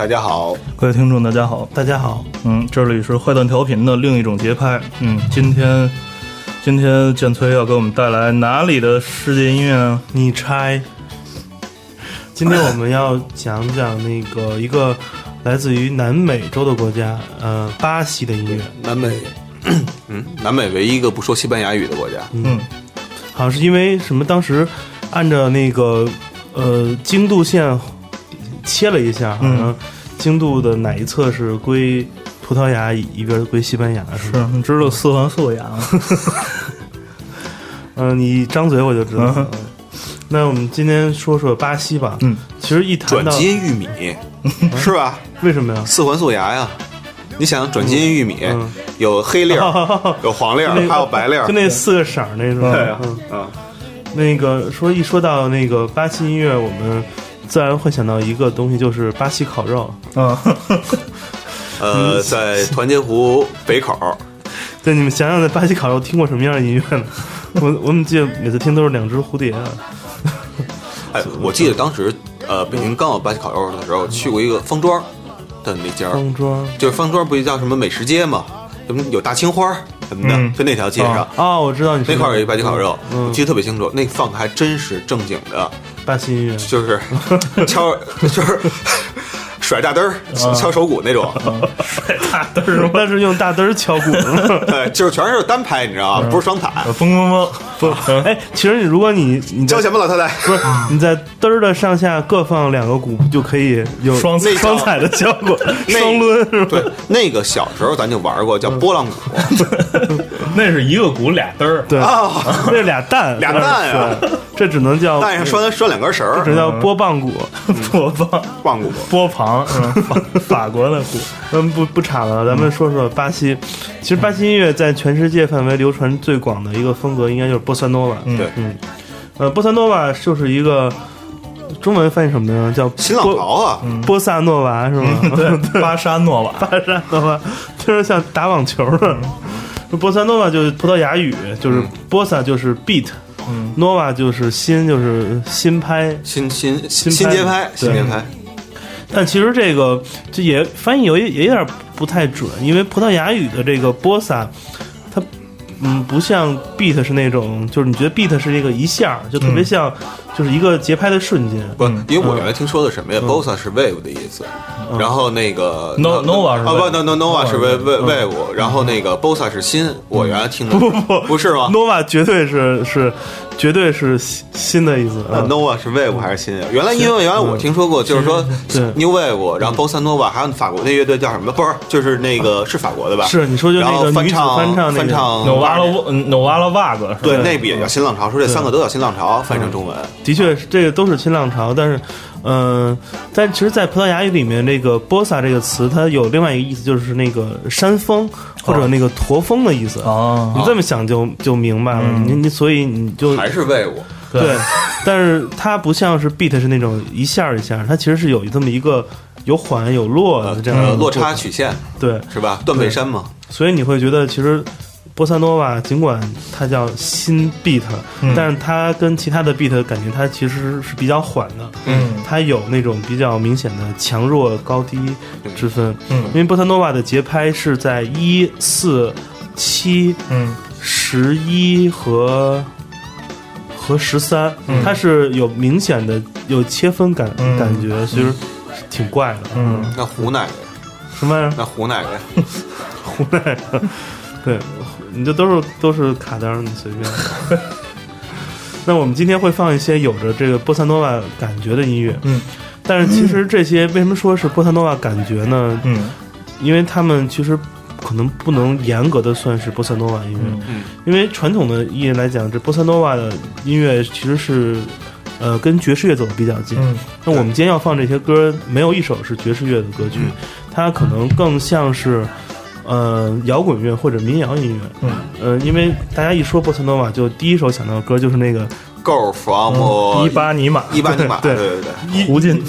大家好。各位听众，大家好。大家好，嗯，这里是坏蛋调频的另一种节拍。嗯，今天今天建崔要给我们带来哪里的世界音乐呢？你猜？今天我们要讲讲那个一个来自于南美洲的国家，呃，巴西的音乐。南美，嗯，南美唯一一个不说西班牙语的国家。嗯，好像是因为什么？当时按照那个呃经度线切了一下，好像经度的哪一侧是归葡萄牙，一边归西班牙，是吧？你知道四环素雅吗？嗯、你一张嘴我就知道。嗯那我们今天说说巴西吧。嗯，其实一谈到转基因玉米是吧？为什么呀？四环素牙呀。你想转基因玉米嗯有黑粒儿，有黄粒儿，那个还有白粒儿就。那四个色儿那种。对啊嗯啊，那个说一说到那个巴西音乐，我们自然会想到一个东西，就是巴西烤肉。嗯，呃，在团结湖北口，对，你们想想，在巴西烤肉听过什么样的音乐呢？我我怎么记得每次听都是两只蝴蝶啊？哎，我记得当时呃，北京刚有巴西烤肉的时候，去过一个方庄的那家儿，方庄就是方庄不就叫什么美食街嘛，什么有大青花儿什么的，嗯就那条街上。哦，我知道你说那块儿有一巴西烤肉，嗯我记得特别清楚。那放的还真是正经的，巴西音乐。就是 敲，就是甩大灯儿、敲手鼓那种。甩大灯儿吗？但是用大灯儿敲鼓。对，就是全是单拍，你知道吗？不是双踩。嘣嘣嘣！不，哎，其实你如果你你在交钱吧，老太太。不是你在嘚儿的上下各放两个鼓，就可以有双那双踩的效果，双抡是吧？对，那个小时候咱就玩过，叫波浪鼓那是一个鼓俩嘚儿。对，啊，那是俩蛋，俩蛋呀 对这只能叫蛋上拴拴两根绳儿，这叫波棒鼓。波棒棒鼓。波旁，嗯，法法国的鼓。嗯，不不岔了，咱们说说巴西。其实巴西音乐在全世界范围流传最广的一个风格，应该就是波萨诺瓦。嗯对，嗯，呃，波萨诺瓦就是一个中文翻译什么呢？叫新浪潮啊，波萨诺瓦是吗？对，巴沙诺瓦。巴萨诺瓦听着像打网球的。波萨诺瓦就是葡萄牙语，就是波萨就是 beat，嗯诺瓦就是新，就是新拍。新新新拍新节拍，新节拍。但其实这个这也翻译有也有点不太准，因为葡萄牙语的这个波萨，它嗯不像 beat 是那种，就是你觉得 beat 是一个一下，就特别像就是一个节拍的瞬间。不嗯，因为我原来听说的什么呀？bossa 是 wave 的意思，然后那个 No- Nova 是啊不 no no nova 是 wave wave wave，然后那个 bossa 是新，我原来听的。不不不不是吗？，nova 绝对是是绝对是新新的意思。，nova 是 wave 还是新啊？原来因为原来我听说过，就是说 new wave，然后 bossa nova，还有法国那乐队叫什么？不是，就是那个是法国的吧？是你说就那个翻唱翻唱那个翻唱努瓦拉努瓦拉瓦子是吧？对，那不也叫新浪潮，说这三个都叫新浪潮，翻译成中文。的确是这个都是新浪潮，但是，嗯、但其实，在葡萄牙语里面，这个波萨这个词，它有另外一个意思，就是那个山峰或者那个驼峰的意思。哦你这么想就就明白了，嗯。你你所以你就还是 wave，对，但是它不像是 beat 是那种一下儿一下儿，它其实是有这么一个有缓有落的这样的呃，落差曲线对，是吧？断背山嘛，所以你会觉得其实波萨诺瓦尽管它叫新 beat，、嗯。但是它跟其他的 beat 感觉它其实是比较缓的。嗯。它有那种比较明显的强弱高低之分，嗯。因为波萨诺瓦的节拍是在一四七嗯。十一和和十三、嗯。它是有明显的有切分感、嗯。感觉，其实挺怪的。嗯。那胡奶奶，什么？玩意儿？那胡奶奶，胡奶？对，你这都是都是卡当，你随便。那我们今天会放一些有着这个波萨诺瓦感觉的音乐，嗯。但是其实这些为什么说是波萨诺瓦感觉呢？嗯。因为他们其实可能不能严格的算是波萨诺瓦音乐，嗯。嗯。因为传统的意义来讲，这波萨诺瓦的音乐其实是呃跟爵士乐走的比较近。嗯。那我们今天要放这些歌，没有一首是爵士乐的歌曲，它可能更像是呃摇滚乐或者民谣音乐。嗯呃，因为大家一说波塞诺瓦，就第一首想到的歌就是那个 Go from 伊巴尼玛伊巴尼玛，对对对对，一胡进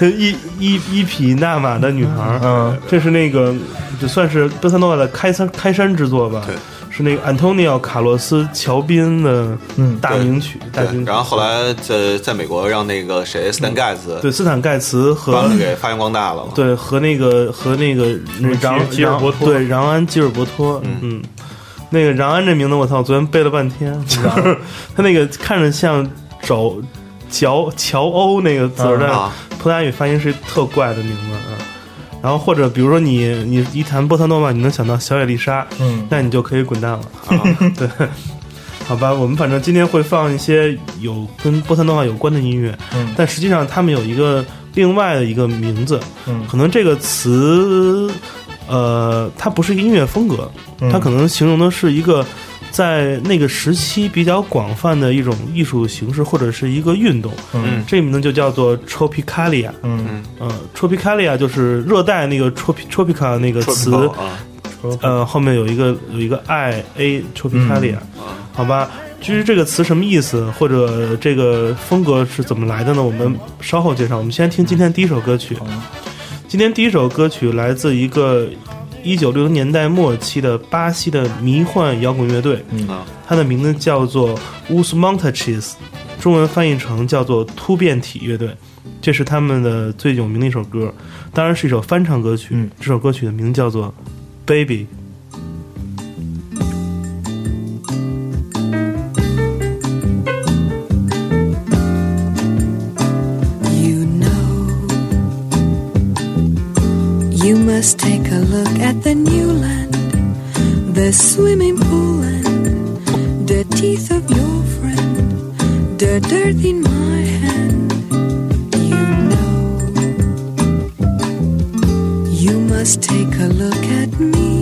一一一匹纳玛的女孩儿。嗯这是那个，就算是波塞诺瓦的开山开山之作吧。对，是那个安东尼奥·卡洛斯·乔宾的嗯大名曲，大对名，曲。然后后来在在美国让那个谁斯坦盖茨对斯坦盖茨和给发扬光大了嘛。对和那个和那个那基让基尔伯托。对让安吉尔伯托，嗯，那个让安这名字我操，昨天背了半天，就是他那个看着像找乔乔欧那个字儿，但是啊。葡萄牙语发音是特怪的名字啊。然后或者比如说你你一谈波萨诺曼，你能想到小野丽莎，嗯。那你就可以滚蛋了。对，好吧，我们反正今天会放一些有跟波萨诺曼有关的音乐，嗯。但实际上他们有一个另外的一个名字，嗯。可能这个词，呃，它不是一个音乐风格，嗯。它可能形容的是一个在那个时期比较广泛的一种艺术形式或者是一个运动。嗯这个名字就叫做 tropicalia。嗯嗯，tropicalia 就是热带那个 tropi tropica 那个词，啊，呃，后面有一个有一个 i a tropicalia，、好吧？至于这个词什么意思，或者这个风格是怎么来的呢？我们稍后介绍。我们先听今天第一首歌曲。今天第一首歌曲来自一个一九六零年代末期的巴西的迷幻摇滚乐队，嗯它的名字叫做 Us Montaches，中文翻译成叫做突变体乐队。这是他们的最有名的一首歌，当然是一首翻唱歌曲。嗯这首歌曲的名字叫做 Baby。Must take a look at the new land, the swimming pool and the teeth of your friend, the dirt in my hand. You know, you must take a look at me.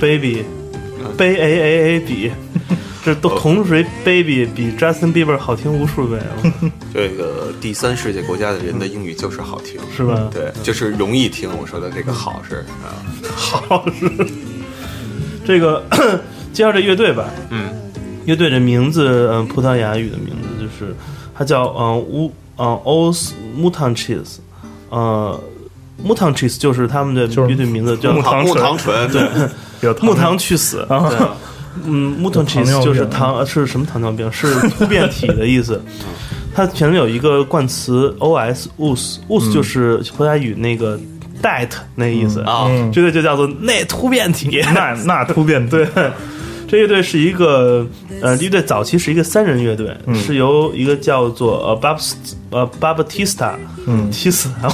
baby，悲 a a a 比，这都同谁 baby 比 Justin Bieber 好听无数倍了，这个第三世界国家的人的英语就是好听，是吧？对，就是容易听。我说的这个好是啊，好是这个介绍这乐队吧，嗯，乐队的名字，嗯、葡萄牙语的名字就是它叫嗯乌嗯 Os Mutantes，呃 Mutantes 就是他们的就是乐队名字叫木糖木醇糖醇，对，有木糖去死，啊对，嗯，mutantis 糖尿病就是糖是什么糖尿病？是突变体的意思。它前面有一个冠词 os os，os 就是葡萄牙语那个 that 那意思啊嗯这个就叫做那突变体。那那突变对，这乐队是一个呃，乐队早期是一个三人乐队，嗯。是由一个叫做呃 Bab 呃 Baptista 嗯。踢死他，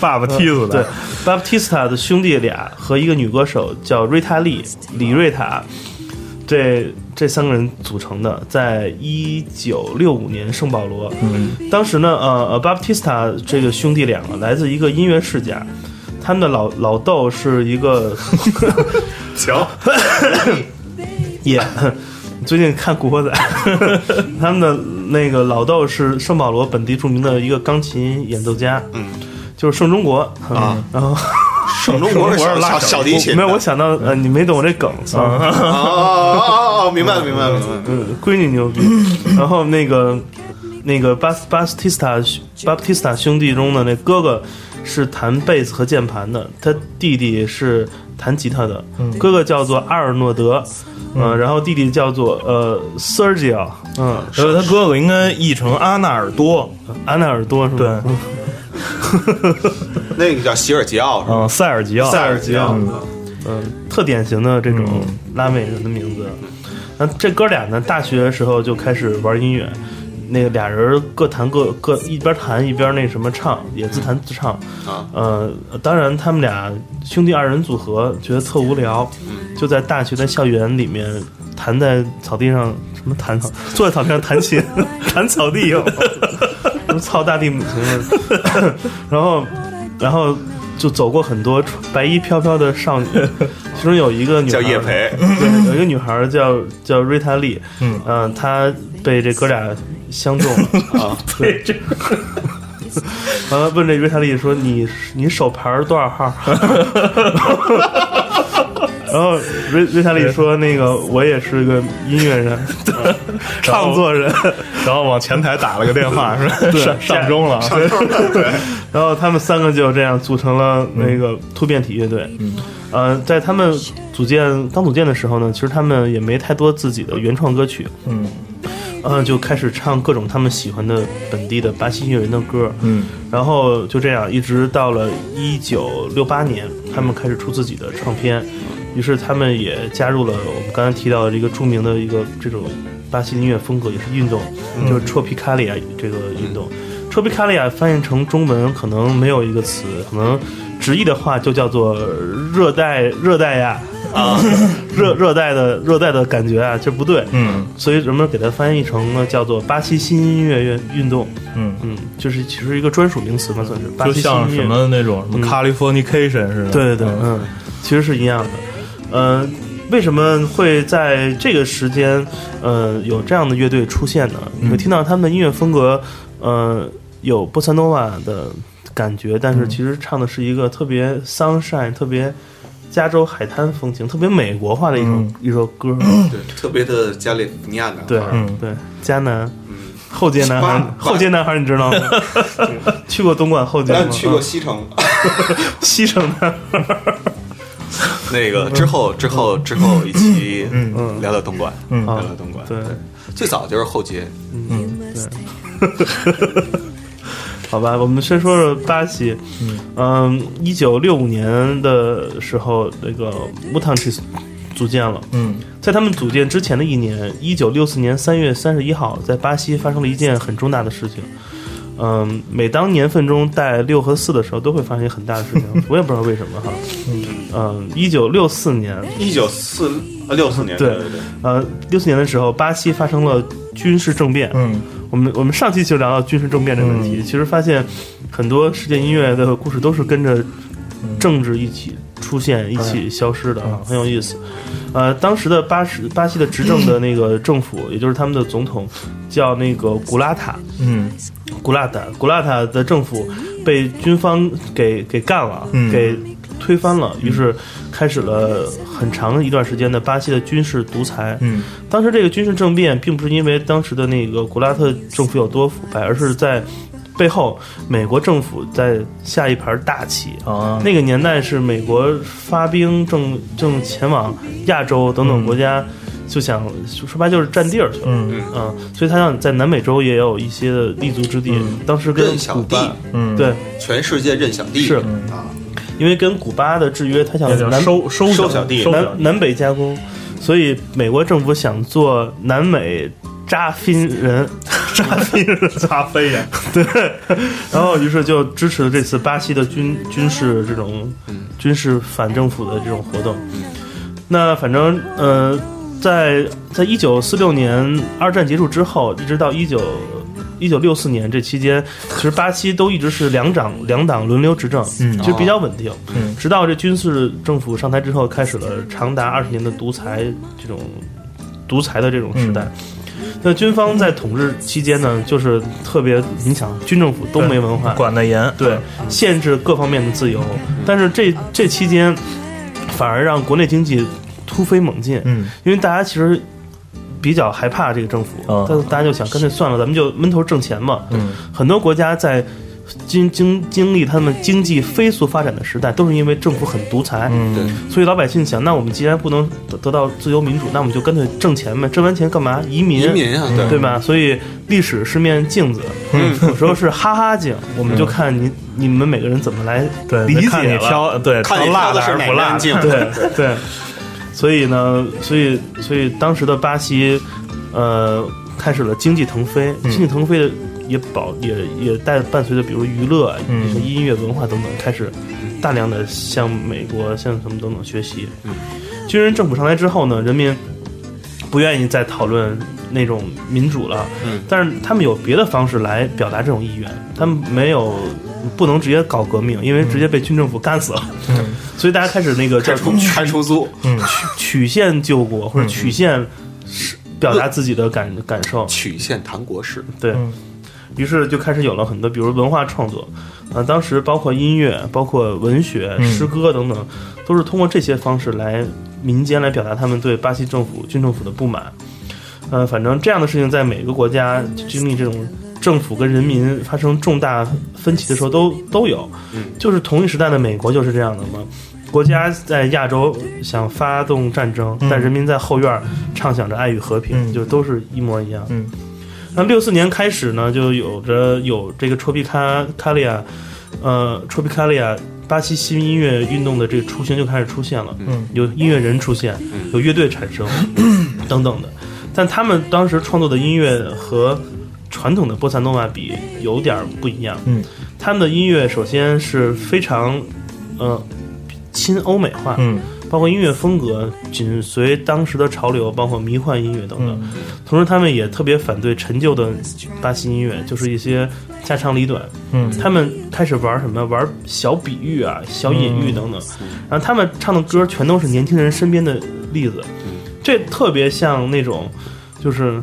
爸爸踢死对的，Baptista 的兄弟俩和一个女歌手叫瑞塔莉李瑞塔，这这三个人组成的，在一九六五年圣保罗。嗯。当时呢，呃呃，Baptista 这个兄弟俩啊，来自一个音乐世家，他们的老老豆是一个 行，也。最近看《古惑仔》，他们的那个老豆是圣保罗本地著名的一个钢琴演奏家，嗯，就是圣中国啊。然后圣中国是小 小小提琴，没有，我想到呃，你没懂我这梗。啊啊啊啊啊！明白了，明白了，明白了。嗯，闺女牛逼。然后那个那个巴斯巴斯蒂斯塔巴斯蒂斯塔兄弟中的那哥哥是弹贝斯和键盘的，他弟弟是弹吉他的，哥哥叫做阿尔诺德，嗯、然后弟弟叫做呃 Sergio，嗯，然后，他哥哥应该译成阿纳尔多，阿纳尔多是吧？对。吧？那个叫席尔吉奥是吧？嗯，塞尔吉奥，塞尔吉奥。嗯。嗯，特典型的这种拉美人的名字。那这哥俩呢，大学的时候就开始玩音乐，那个俩人各弹各各一边弹一边那什么唱，也自弹自唱。啊，呃，当然他们俩兄弟二人组合觉得特无聊，就在大学的校园里面弹在草地上什么弹草，坐在草地上弹琴，弹草地哟，什么操大地母亲了，然后然后就走过很多穿白衣飘飘的少女，其中有一个女孩叫叶培，对，有一个女孩叫叫瑞塔莉，嗯。呃她被这哥俩相中了 啊，对这。完了，问这瑞塔利说：“你你手牌多少号？” 然后瑞瑞塔利说：“那个我也是个音乐人，创作人。然后往前台打了个电话，是吧？对上上钟了，然后他们三个就这样组成了那个突变体乐队。嗯，呃，在他们组建刚组建的时候呢，其实他们也没太多自己的原创歌曲，嗯呃，就开始唱各种他们喜欢的本地的巴西音乐人的歌。嗯然后就这样，一直到了一九六八年，他们开始出自己的唱片，于是他们也加入了我们刚才提到的这个著名的一个这种巴西音乐风格，也是运动，就是 Tropicalia 这个运动。Tropicalia 翻译成中文可能没有一个词，可能直译的话就叫做热带热带呀啊，热热带的热带的感觉啊，这不对。嗯所以人们给它翻译成了叫做巴西新音乐运运动。嗯，嗯，就是其实一个专属名词嘛，算是巴就西新音乐。像什么那种什么 Californication 似的，对对对，嗯嗯，其实是一样的。呃，为什么会在这个时间，呃，有这样的乐队出现呢？你会听到他们的音乐风格，呃，有波萨诺瓦的感觉，但是其实唱的是一个特别 sunshine、特别加州海滩风情、特别美国化的一首、嗯。一首歌。对，特别的加利福尼亚男孩对，嗯。对，迦南。嗯，后街男孩，后街男孩，你知道吗？去过东莞后街吗？去过西城，西城男孩。那个之后之后之后一期嗯。聊聊东莞，嗯。聊聊东莞，对，最早就是后街，嗯 好吧，我们先说说巴西。嗯，一九六五年的时候，那个 Mutantes 组建了。嗯在他们组建之前的一年，一九六四年三月三十一号，在巴西发生了一件很重大的事情。嗯，每当年份中带六和四的时候，都会发生很大的事情，我也不知道为什么哈。嗯，一九六四年，一九四呃六四年，对对对，呃，六四年的时候，巴西发生了军事政变。嗯。我们我们上期就聊到军事政变这个问题，其实发现很多世界音乐的故事都是跟着政治一起出现、一起消失的，啊，很有意思。呃，当时的巴西巴西的执政的那个政府，也就是他们的总统，叫那个古拉塔，嗯古拉塔，古拉塔的政府被军方给给干了，嗯给推翻了，于是开始了很长一段时间的巴西的军事独裁。嗯当时这个军事政变并不是因为当时的那个古拉特政府有多腐败，而是在背后美国政府在下一盘大棋。啊，那个年代是美国发兵正正前往亚洲等等国家就想说白就是占地儿去了。嗯。嗯，所以他想在南美洲也有一些的立足之地。当时跟小弟古巴，嗯，对，全世界认小弟是。啊，因为跟古巴的制约，他想南收收收小弟南南北加工，所以美国政府想做南美扎菲人，扎飞扎飞呀，对，然后于是就支持了这次巴西的军军事这种军事反政府的这种活动。那反正呃，在在一九四六年二战结束之后，一直到一九一九六四年这期间，其实巴西都一直是两党两党轮流执政，嗯其实比较稳定。嗯直到这军事政府上台之后，开始了长达二十年的独裁这种独裁的这种时代。那军方在统治期间呢，就是特别影响军政府都没文化，管得严，对，限制各方面的自由。但是这这期间，反而让国内经济突飞猛进，嗯因为大家其实比较害怕这个政府，嗯但是大家就想干脆算了，咱们就闷头挣钱嘛。嗯很多国家在经经经历他们经济飞速发展的时代，都是因为政府很独裁。嗯对，所以老百姓想，那我们既然不能得得到自由民主，那我们就干脆挣钱呗，挣完钱干嘛？移民，移民啊，对对吧？所以历史是面镜子，嗯有时候是哈哈镜，我们就看你你们每个人怎么来对，理解了，对看你挑对看你挑的是哪还不辣面镜对对，所以呢，所以所以当时的巴西，呃，开始了经济腾飞，嗯。经济腾飞的也保也也带伴随着比如娱乐、啊嗯音乐、文化等等，开始大量的向美国、向什么等等学习。嗯。军人政府上来之后呢，人民不愿意再讨论那种民主了，嗯。但是他们有别的方式来表达这种意愿，他们没有不能直接搞革命，因为直接被军政府干死了，嗯。所以大家开始那个叫开出开出租，嗯曲线救国或者曲线是表达自己的感感受，曲线谈国事，对。嗯。于是就开始有了很多，比如文化创作，啊，当时包括音乐、包括文学、嗯。诗歌等等，都是通过这些方式来民间来表达他们对巴西政府、军政府的不满。呃，反正这样的事情在每个国家经历这种政府跟人民发生重大分歧的时候都都有。嗯就是同一时代的美国就是这样的嘛。国家在亚洲想发动战争，嗯但人民在后院畅想着爱与和平，嗯就都是一模一样。嗯那六四年开始呢，就有着有这个 Tropicalia，，呃，Tropicalia 巴西新音乐运动的这个雏形就开始出现了，嗯有音乐人出现，有乐队产生，等等的。但他们当时创作的音乐和传统的波萨诺瓦比有点儿不一样，嗯他们的音乐首先是非常，呃，亲欧美化，嗯包括音乐风格紧随当时的潮流，包括迷幻音乐等等。嗯同时，他们也特别反对陈旧的巴西音乐，就是一些家长里短。嗯他们开始玩什么？玩小比喻啊、小隐喻等等。然后他们唱的歌全都是年轻人身边的例子，这特别像那种，就是，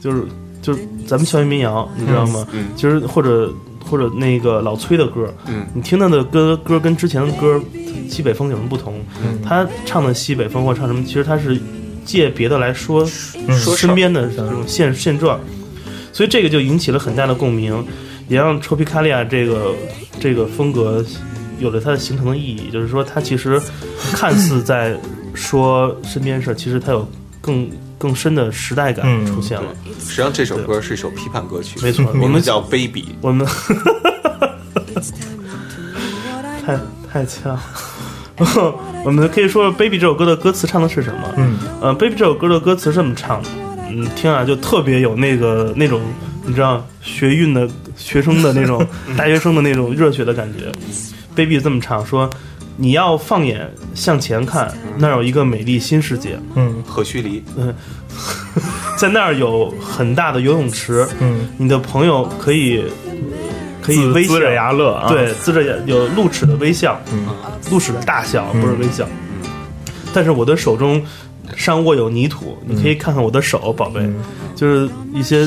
就是，就是咱们校园民谣，你知道吗？嗯其实或者或者那个老崔的歌，嗯你听他的歌歌跟之前的歌西北风有什么不同？嗯他唱的西北风或唱什么，其实他是借别的来说嗯说身边的这种现现状，所以这个就引起了很大的共鸣，也让 Tropicalia 这个这个风格有了它的形成的意义，就是说它其实看似在说身边事儿，其实它有更更深的时代感嗯出现了。实际上这首歌是一首批判歌曲，没错我们叫《Baby》，我们 太太强。我们可以说说《Baby》这首歌的歌词唱的是什么？嗯呃，《Baby》这首歌的歌词是这么唱的，嗯，听啊就特别有那个那种你知道学运的学生的那种 大学生的那种热血的感觉。Baby 这么唱说：“你要放眼向前看，那儿有一个美丽新世界，嗯。何须离，在那儿有很大的游泳池，嗯，你的朋友可以可以微笑。呲着牙乐啊，对，呲着牙有露齿的微笑，嗯。露齿的大笑，不是微笑。但是我的手中尚握有泥土，你可以看看我的手，宝贝，就是一些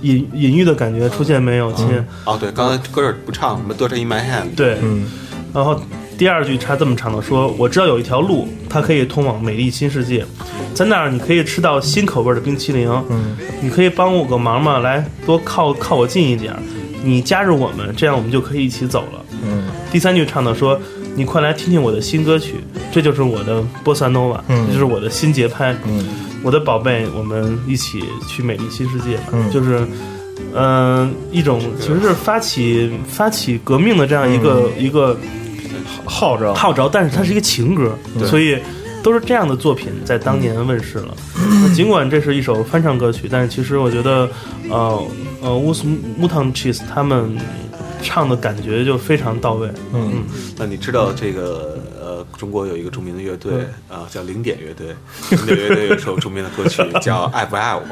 隐隐喻的感觉出现没有，亲？哦，对，刚才歌这儿不唱什么《Dirt in My Hand》，对，嗯。然后第二句他这么唱的，说我知道有一条路，它可以通往美丽新世界，在那儿你可以吃到新口味的冰淇淋，嗯你可以帮我个忙吗？来，多靠靠我近一点儿，你加入我们，这样我们就可以一起走了。嗯第三句唱的说：“你快来听听我的新歌曲，这就是我的波萨诺瓦，嗯这就是我的新节拍。嗯我的宝贝，我们一起去美丽新世界吧，嗯就是。嗯、一种其实是发起发起革命的这样一个、一个号召，号召，但是它是一个情歌，所以都是这样的作品在当年问世了。那尽管这是一首翻唱歌曲，但是其实我觉得，呃呃，乌斯木汤 cheese 他们唱的感觉就非常到位。嗯那你知道这个呃，中国有一个著名的乐队啊、叫零点乐队。零点乐队有一首著名的歌曲叫《爱不爱我》。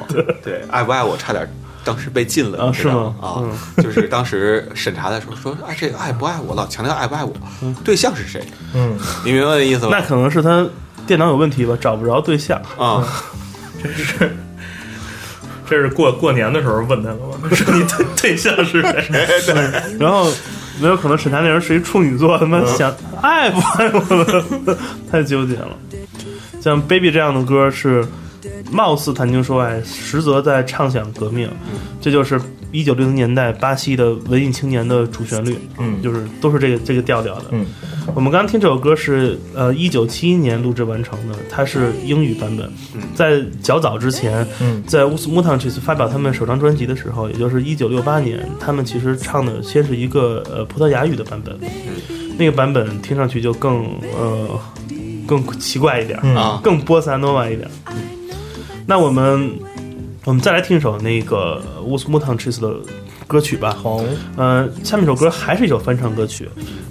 对，爱不爱我差点当时被禁了，是吗啊，就是当时审查的时候 说，啊，这个爱不爱我，老强调爱不爱我，对象是谁？嗯，你明白这意思吗？那可能是他电脑有问题吧，找不着对象。啊，这是这是过过年的时候问他了吗？说你对对象是谁？然后没有可能审查那人是一处女座，他妈想爱不爱我了，太纠结了。像《Baby》这样的歌是貌似谈情说爱，实则在畅想革命，这就是一九六零年代巴西的文艺青年的主旋律，嗯。就是都是这个这个调调的。嗯。我们刚刚听这首歌是呃一九七一年录制完成的，它是英语版本。在较早之前，嗯。在乌斯木汤 cheese 发表他们首张专辑的时候，也就是一九六八年，他们其实唱的先是一个呃葡萄牙语的版本，那个版本听上去就更呃更奇怪一点，嗯。啊。更波萨诺瓦一点。那我们我们再来听一首那个乌斯木汤 cheese 的歌曲吧。好，呃，下面一首歌还是一首翻唱歌曲，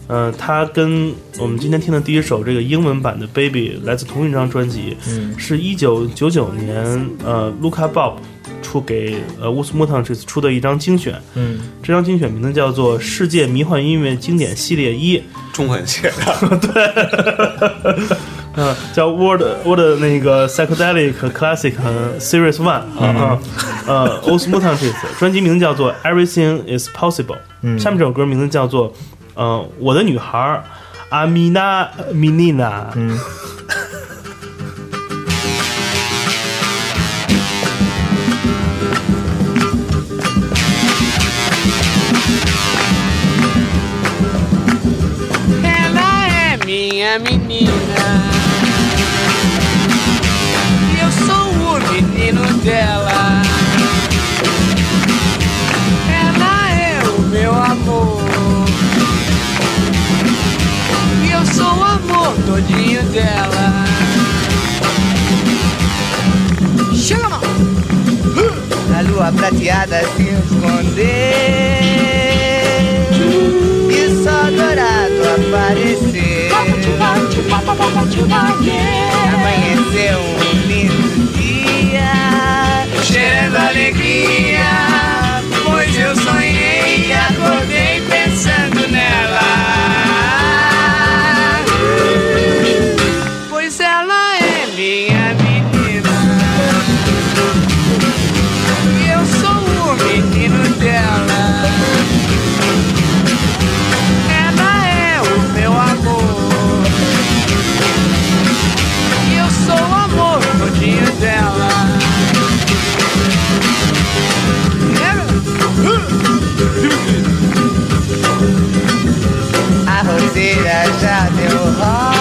呃，它跟我们今天听的第一首这个英文版的《Baby》来自同一张专辑，嗯。是一九九九年呃卢卡 Bob 出给呃乌斯莫汤这次出的一张精选，嗯。这张精选名字叫做《世界迷幻音乐经典系列一》，中文写的，嗯、叫 World World 那个 Psychedelic Classic 和 Series One 啊啊，呃 o s m o t a n t i s 专辑名字叫做 Everything Is Possible，嗯下面这首歌名字叫做呃我的女孩阿米娜米妮娜，嗯 Ela é minha menina. dela. Ela é o meu amor. E eu sou o amor todinho dela. Chega, mão! A lua prateada se esconder e só dourado aparecer. Amanheceu cheirando alegria, pois eu sonhei e acordei pensando nela. Pois ela é minha menina. E eu sou o menino dela. bandeira já deu roda.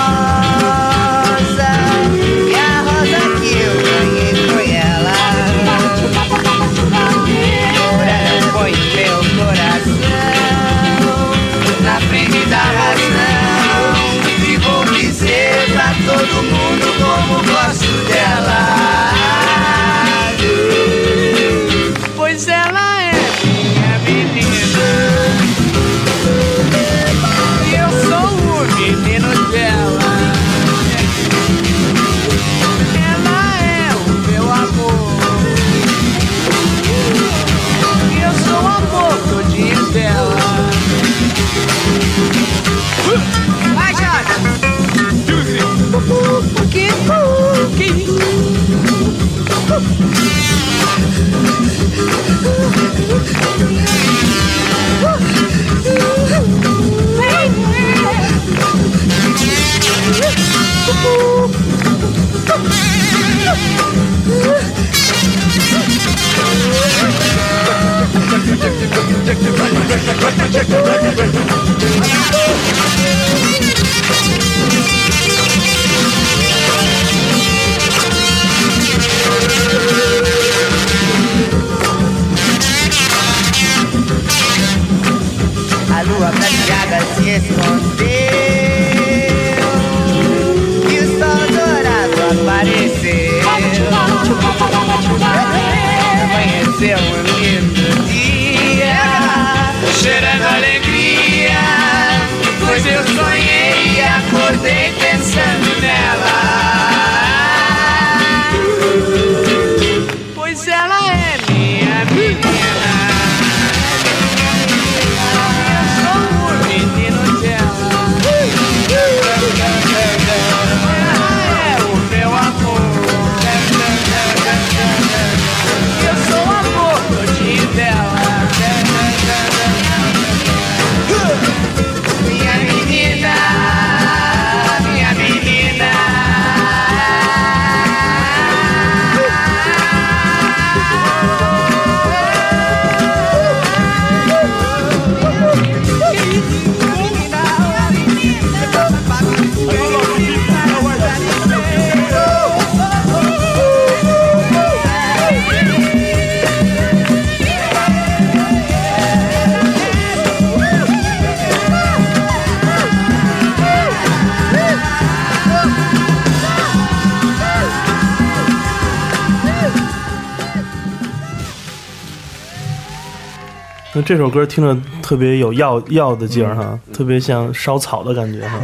那这首歌听着特别有药药的劲儿哈，特别像烧草的感觉哈。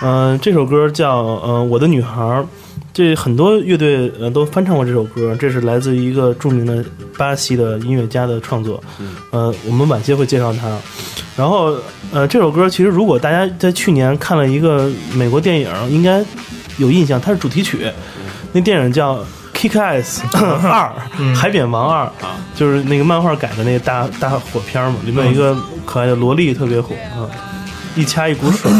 嗯、这首歌叫呃《我的女孩》，这很多乐队呃都翻唱过这首歌，这是来自于一个著名的巴西的音乐家的创作。呃，我们晚些会介绍他。然后呃，这首歌其实如果大家在去年看了一个美国电影，应该有印象，它是主题曲。那电影叫《Kick Ass 二》，海扁王二啊》就是那个漫画改的那个大大火片嘛，里面有一个可爱的萝莉特别火啊，一掐一股水。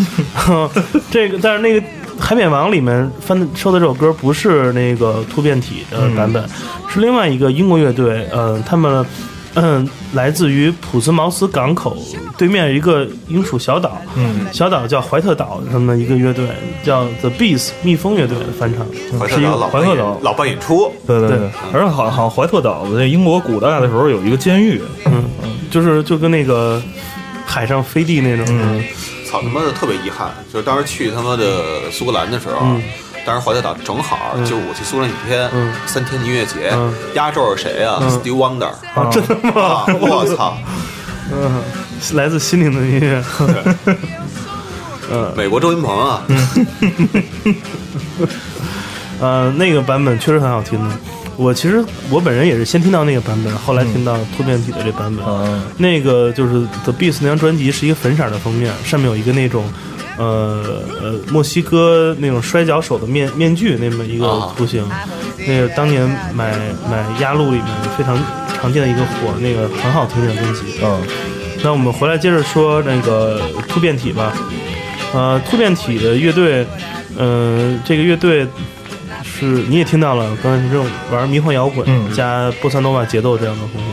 这个但是那个《海扁王》里面翻的收的这首歌不是那个突变体的版本，是另外一个英国乐队，嗯、他们。嗯，来自于普斯茅斯港口对面一个英属小岛，嗯，小岛叫怀特岛，什么一个乐队叫 The Bees 蜜蜂乐队的翻唱，是一个怀特岛老扮怀特岛。演老扮演出，对对对。对，而且好好像怀特岛在英国古代的时候有一个监狱，嗯，就是就跟那个海上飞地那种，嗯。操他妈的特别遗憾，就是当时去他妈的苏格兰的时候，嗯当时怀特岛正好就是我去苏格兰几天，嗯三天的音乐节嗯，压轴是谁啊嗯？Steve Wonder，啊，真的吗？啊，我操！嗯，来自心灵的音乐，嗯美国周云鹏啊，呃，那个版本确实很好听的。我其实我本人也是先听到那个版本，后来听到突变体的这版本。嗯那个就是 The Beast 那张专辑是一个粉色的封面，上面有一个那种呃呃墨西哥那种摔跤手的面面具那么一个啊图形。那个当年买买压路里面非常常见的一个火，那个很好听的专辑。嗯那我们回来接着说那个突变体吧。呃，突变体的乐队，呃，这个乐队是你也听到了，刚才这种玩迷幻摇滚、嗯加波萨诺瓦节奏这样的东西。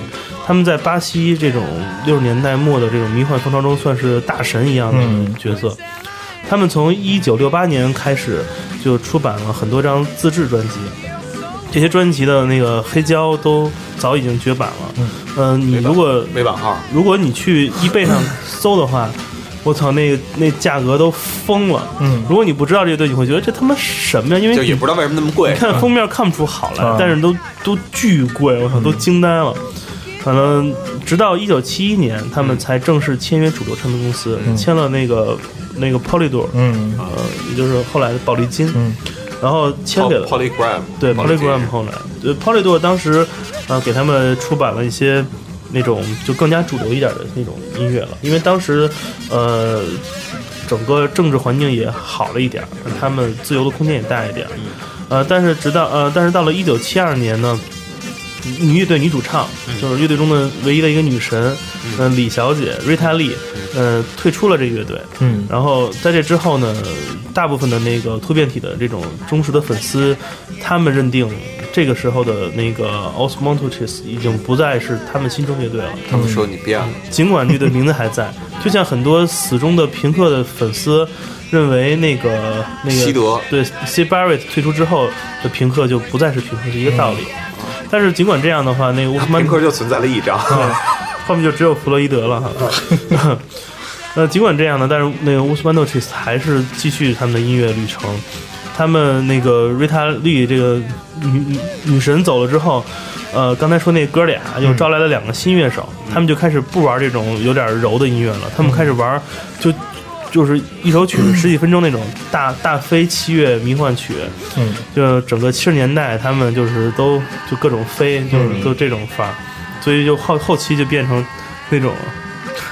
他们在巴西这种六十年代末的这种迷幻风潮中，算是大神一样的嗯角色。他们从一九六八年开始就出版了很多张自制专辑，这些专辑的那个黑胶都早已经绝版了。嗯、你如果没版号，如果你去 eBay 上搜的话，我操，那个那价格都疯了。嗯如果你不知道这个队，你会觉得这他妈什么呀？因为也不知道为什么那么贵你。看封面看不出好来，啊但是都都巨贵，我操，都惊呆了。反正直到一九七一年，他们才正式签约主流唱片公司，签了那个那个 Polydor，嗯。呃，也就是后来的宝丽金，嗯。然后签给了 Polygram，对 Polygram Polygram 后来，对 Polydor 当时呃给他们出版了一些那种就更加主流一点的那种音乐了，因为当时呃整个政治环境也好了一点儿，他们自由的空间也大一点。儿，呃，但是直到呃但是到了一九七二年呢。女乐队女主唱就是乐队中的唯一的一个女神，嗯、李小姐瑞塔莉，呃，退出了这个乐队，嗯。然后在这之后呢，大部分的那个突变体的这种忠实的粉丝，他们认定这个时候的那个 Osmontuches 已经不再是他们心中乐队了。他们说你变了，尽管乐队名字还在，就像很多死忠的平克的粉丝认为那个那个西德。对 C Barrett 退出之后的平克就不再是平克，是一个道理。但是尽管这样的话，那个乌斯曼平克就存在了一张，后面就只有弗洛伊德了哈。呃，尽管这样呢，但是那个乌斯曼诺 t r i s 还是继续他们的音乐旅程。他们那个瑞塔利这个女女女神走了之后，呃，刚才说那哥俩又招来了两个新乐手，他们就开始不玩这种有点柔的音乐了，他们开始玩就就是一首曲子十几分钟那种大大飞七月迷幻曲，嗯，就整个七十年代他们就是都就各种飞，就是都这种范儿，所以就后后期就变成那种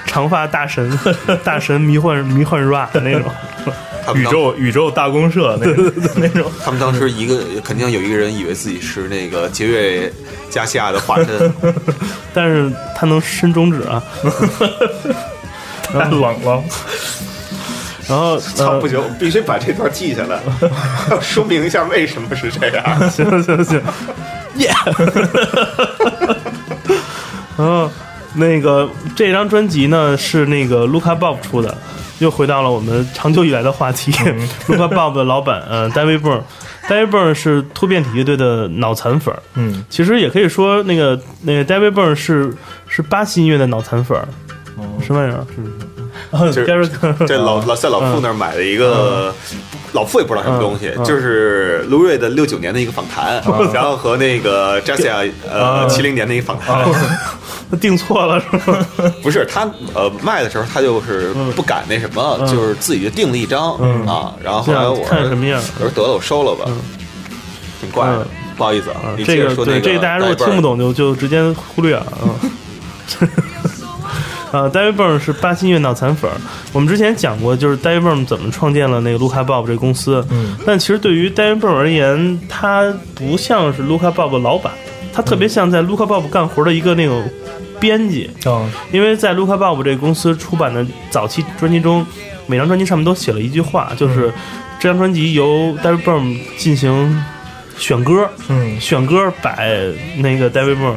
长发大神 大神迷幻迷幻 rap 那种。宇宙宇宙大公社那个那种，他们当时一个肯定有一个人以为自己是那个杰瑞加西亚的化身，但是他能伸中指啊，太冷了。然后 操呃不，行，我必须把这段记下来，要说明一下为什么是这样。行行行，耶！然后那个这张专辑呢是那个 Luca Bob 出的，又回到了我们长久以来的话题。Luca Bob 的老板呃 David Byrne，David Byrne 是突变体乐队的脑残粉儿，嗯，其实也可以说那个那个 David Byrne 是是巴西音乐的脑残粉儿，什么玩意儿？就是这老老在老傅那儿买了一个，老傅也不知道什么东西，就是卢瑞的六九年的一个访谈，然后和那个 Jessia 呃七零年的一个访谈，定错了是吗？不是他呃卖的时候他就是不敢那什么，就是自己就订了一张啊，然后后来我看什么样？我说得了，我收了吧，挺怪的嗯，不好意思啊，你这个对这个大家如果听不懂就就直接忽略啊。嗯呃，David Byrne 是巴西音乐脑残粉儿。我们之前讲过，就是 David Byrne 怎么创建了那个 Luca Bob 这个公司。嗯，但其实对于 David Byrne 而言，他不像是 Luca Bob 的老板，他特别像在 Luca Bob 干活的一个那种编辑。啊，因为在 Luca Bob 这个公司出版的早期专辑中，每张专辑上面都写了一句话，就是这张专辑由 David Byrne 进行选歌，嗯选歌摆那个 David Byrne，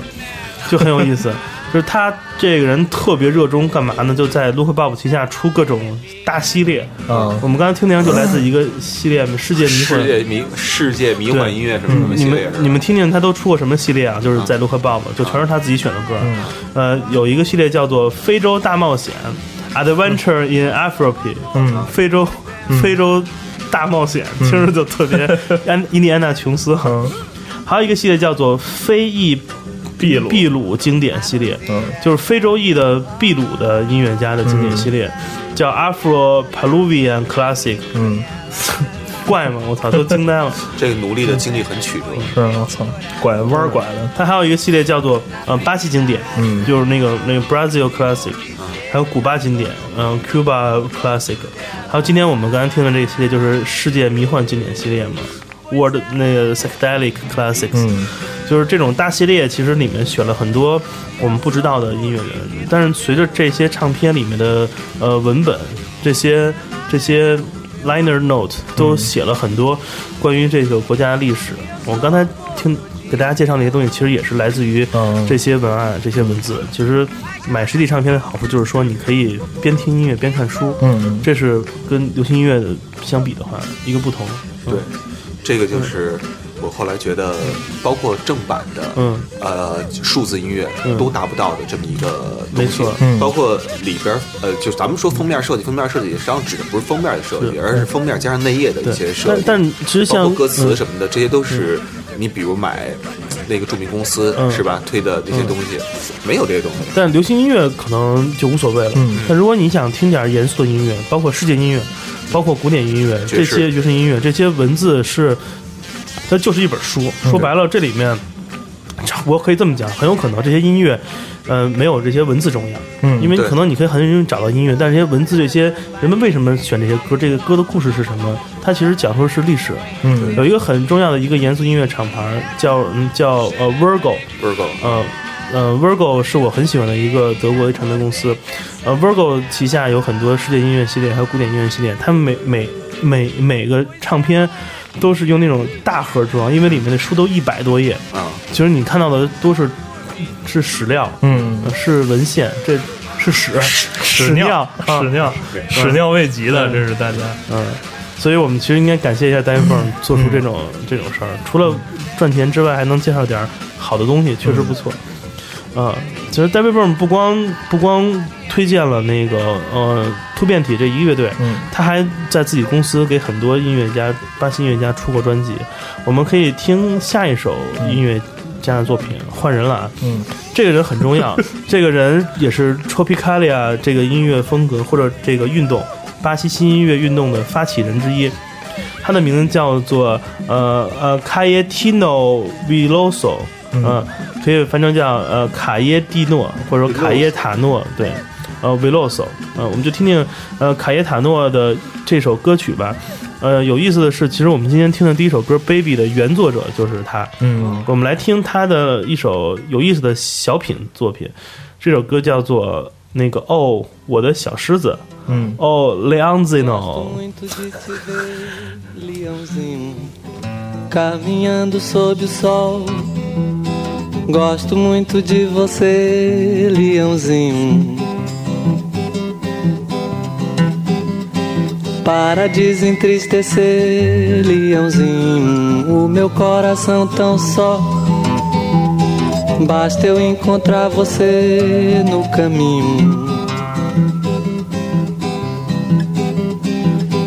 就很有意思。就是他这个人特别热衷干嘛呢？就在 Look Bob 旗下出各种大系列。啊我们刚才听那张就来自一个系列，世界迷幻世。界迷世界迷幻音乐什么什么你们系列你们你们听听他都出过什么系列啊？就是在 Look Bob，就全是他自己选的歌。呃，有一个系列叫做《非洲大冒险》（Adventure in Africa），嗯，非洲非洲大冒险，听着就特别安印第安纳琼斯。嗯还有一个系列叫做非裔秘鲁。秘鲁经典系列，嗯。就是非洲裔的秘鲁的音乐家的经典系列，叫 Afro Peruvian Classic。嗯，怪吗？我操，都惊呆了。这个奴隶的经历很曲折，是我操，拐弯儿拐的，它还有一个系列叫做呃巴西经典，嗯。就是那个那个 Brazil Classic，还有古巴经典，嗯、Cuba Classic，还有今天我们刚才听的这个系列就是世界迷幻经典系列嘛，World 那个 Psychedelic Classics，、嗯就是这种大系列，其实里面选了很多我们不知道的音乐人，但是随着这些唱片里面的呃文本，这些这些 liner note 都写了很多关于这个国家的历史。我刚才听给大家介绍那些东西，其实也是来自于嗯这些文案、这些文字。其实买实体唱片的好处就是说，你可以边听音乐边看书，嗯这是跟流行音乐的相比的话一个不同。对，这个就是我后来觉得，包括正版的，嗯，呃，数字音乐都达不到的这么一个东西没错嗯包括里边儿，呃，就咱们说封面设计，封面设计实际上指的不是封面的设计，而是封面加上内页的一些设计，但但其实像歌词嗯什么的，这些都是你比如买那个著名公司嗯是吧推的那些东西，没有这些东西。但流行音乐可能就无所谓了。嗯但如果你想听点严肃的音乐，包括世界音乐，包括古典音乐，这些爵士音乐，这些文字是，它就是一本书。说白了，这里面我可以这么讲，很有可能这些音乐，呃，没有这些文字重要。嗯因为可能你可以很容易找到音乐，但是这些文字，这些人们为什么选这些歌，这个歌的故事是什么？它其实讲述的是历史。嗯有一个很重要的一个严肃音乐厂牌叫嗯叫呃 Virgo，Virgo，呃呃，Virgo 是我很喜欢的一个德国的唱片公司。呃，Virgo 旗下有很多世界音乐系列，还有古典音乐系列。他们每每每每个唱片都是用那种大盒装，因为里面的书都一百多页。啊，其实你看到的都是是史料，嗯，呃是文献，这是屎屎尿啊屎尿屎尿未及的，这是大家，嗯，所以我们其实应该感谢一下 David Byrne 做出这种、这种事儿，除了赚钱之外，还能介绍点儿好的东西，确实不错。啊、其实 David Byrne 不光不光推荐了那个呃突变体这一个乐队，嗯他还在自己公司给很多音乐家、巴西音乐家出过专辑。我们可以听下一首音乐家的作品，换人了啊。嗯这个人很重要，这个人也是 Tropicalia 这个音乐风格或者这个运动，巴西新音乐运动的发起人之一。他的名字叫做呃呃 Caetano Veloso，嗯、可以翻成叫呃卡耶蒂诺或者说卡耶塔诺，对，呃 Veloso，呃，我们就听听呃卡耶塔诺的这首歌曲吧。呃，有意思的是，其实我们今天听的第一首歌《Baby》的原作者就是他。嗯我们来听他的一首有意思的小品作品，这首歌叫做那个哦，我的小狮子，嗯哦，Leonzino。muito de te ver, leãozinho, caminhando sob o sol. Gosto muito de você, leãozinho. Para desentristecer, leãozinho, o meu coração tão só. Basta eu encontrar você no caminho.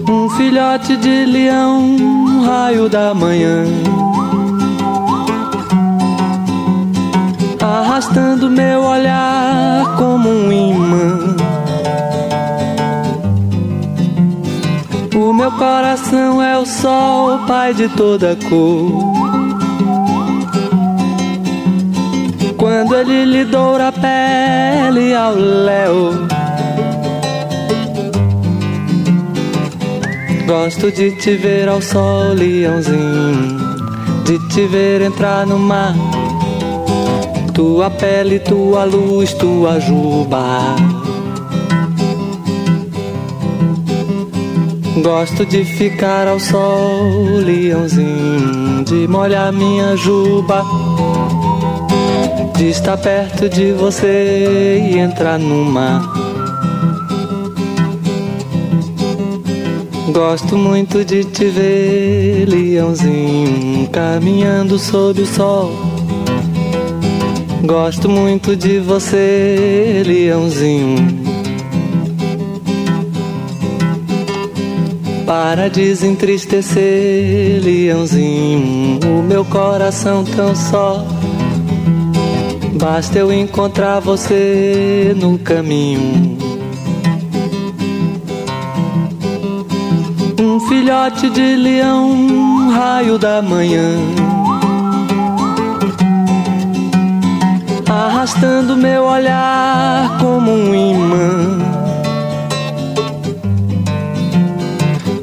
Um filhote de leão, um raio da manhã. Arrastando meu olhar como um imã. O meu coração é o sol, pai de toda cor. Quando ele lhe doura a pele ao léu. Gosto de te ver ao sol, leãozinho. De te ver entrar no mar. Tua pele, tua luz, tua juba. Gosto de ficar ao sol, leãozinho. De molhar minha juba. De estar perto de você e entrar no mar. Gosto muito de te ver, leãozinho, caminhando sob o sol. Gosto muito de você, leãozinho. Para desentristecer, leãozinho, o meu coração tão só. Basta eu encontrar você no caminho. Um filhote de leão, raio da manhã. Arrastando meu olhar como um imã.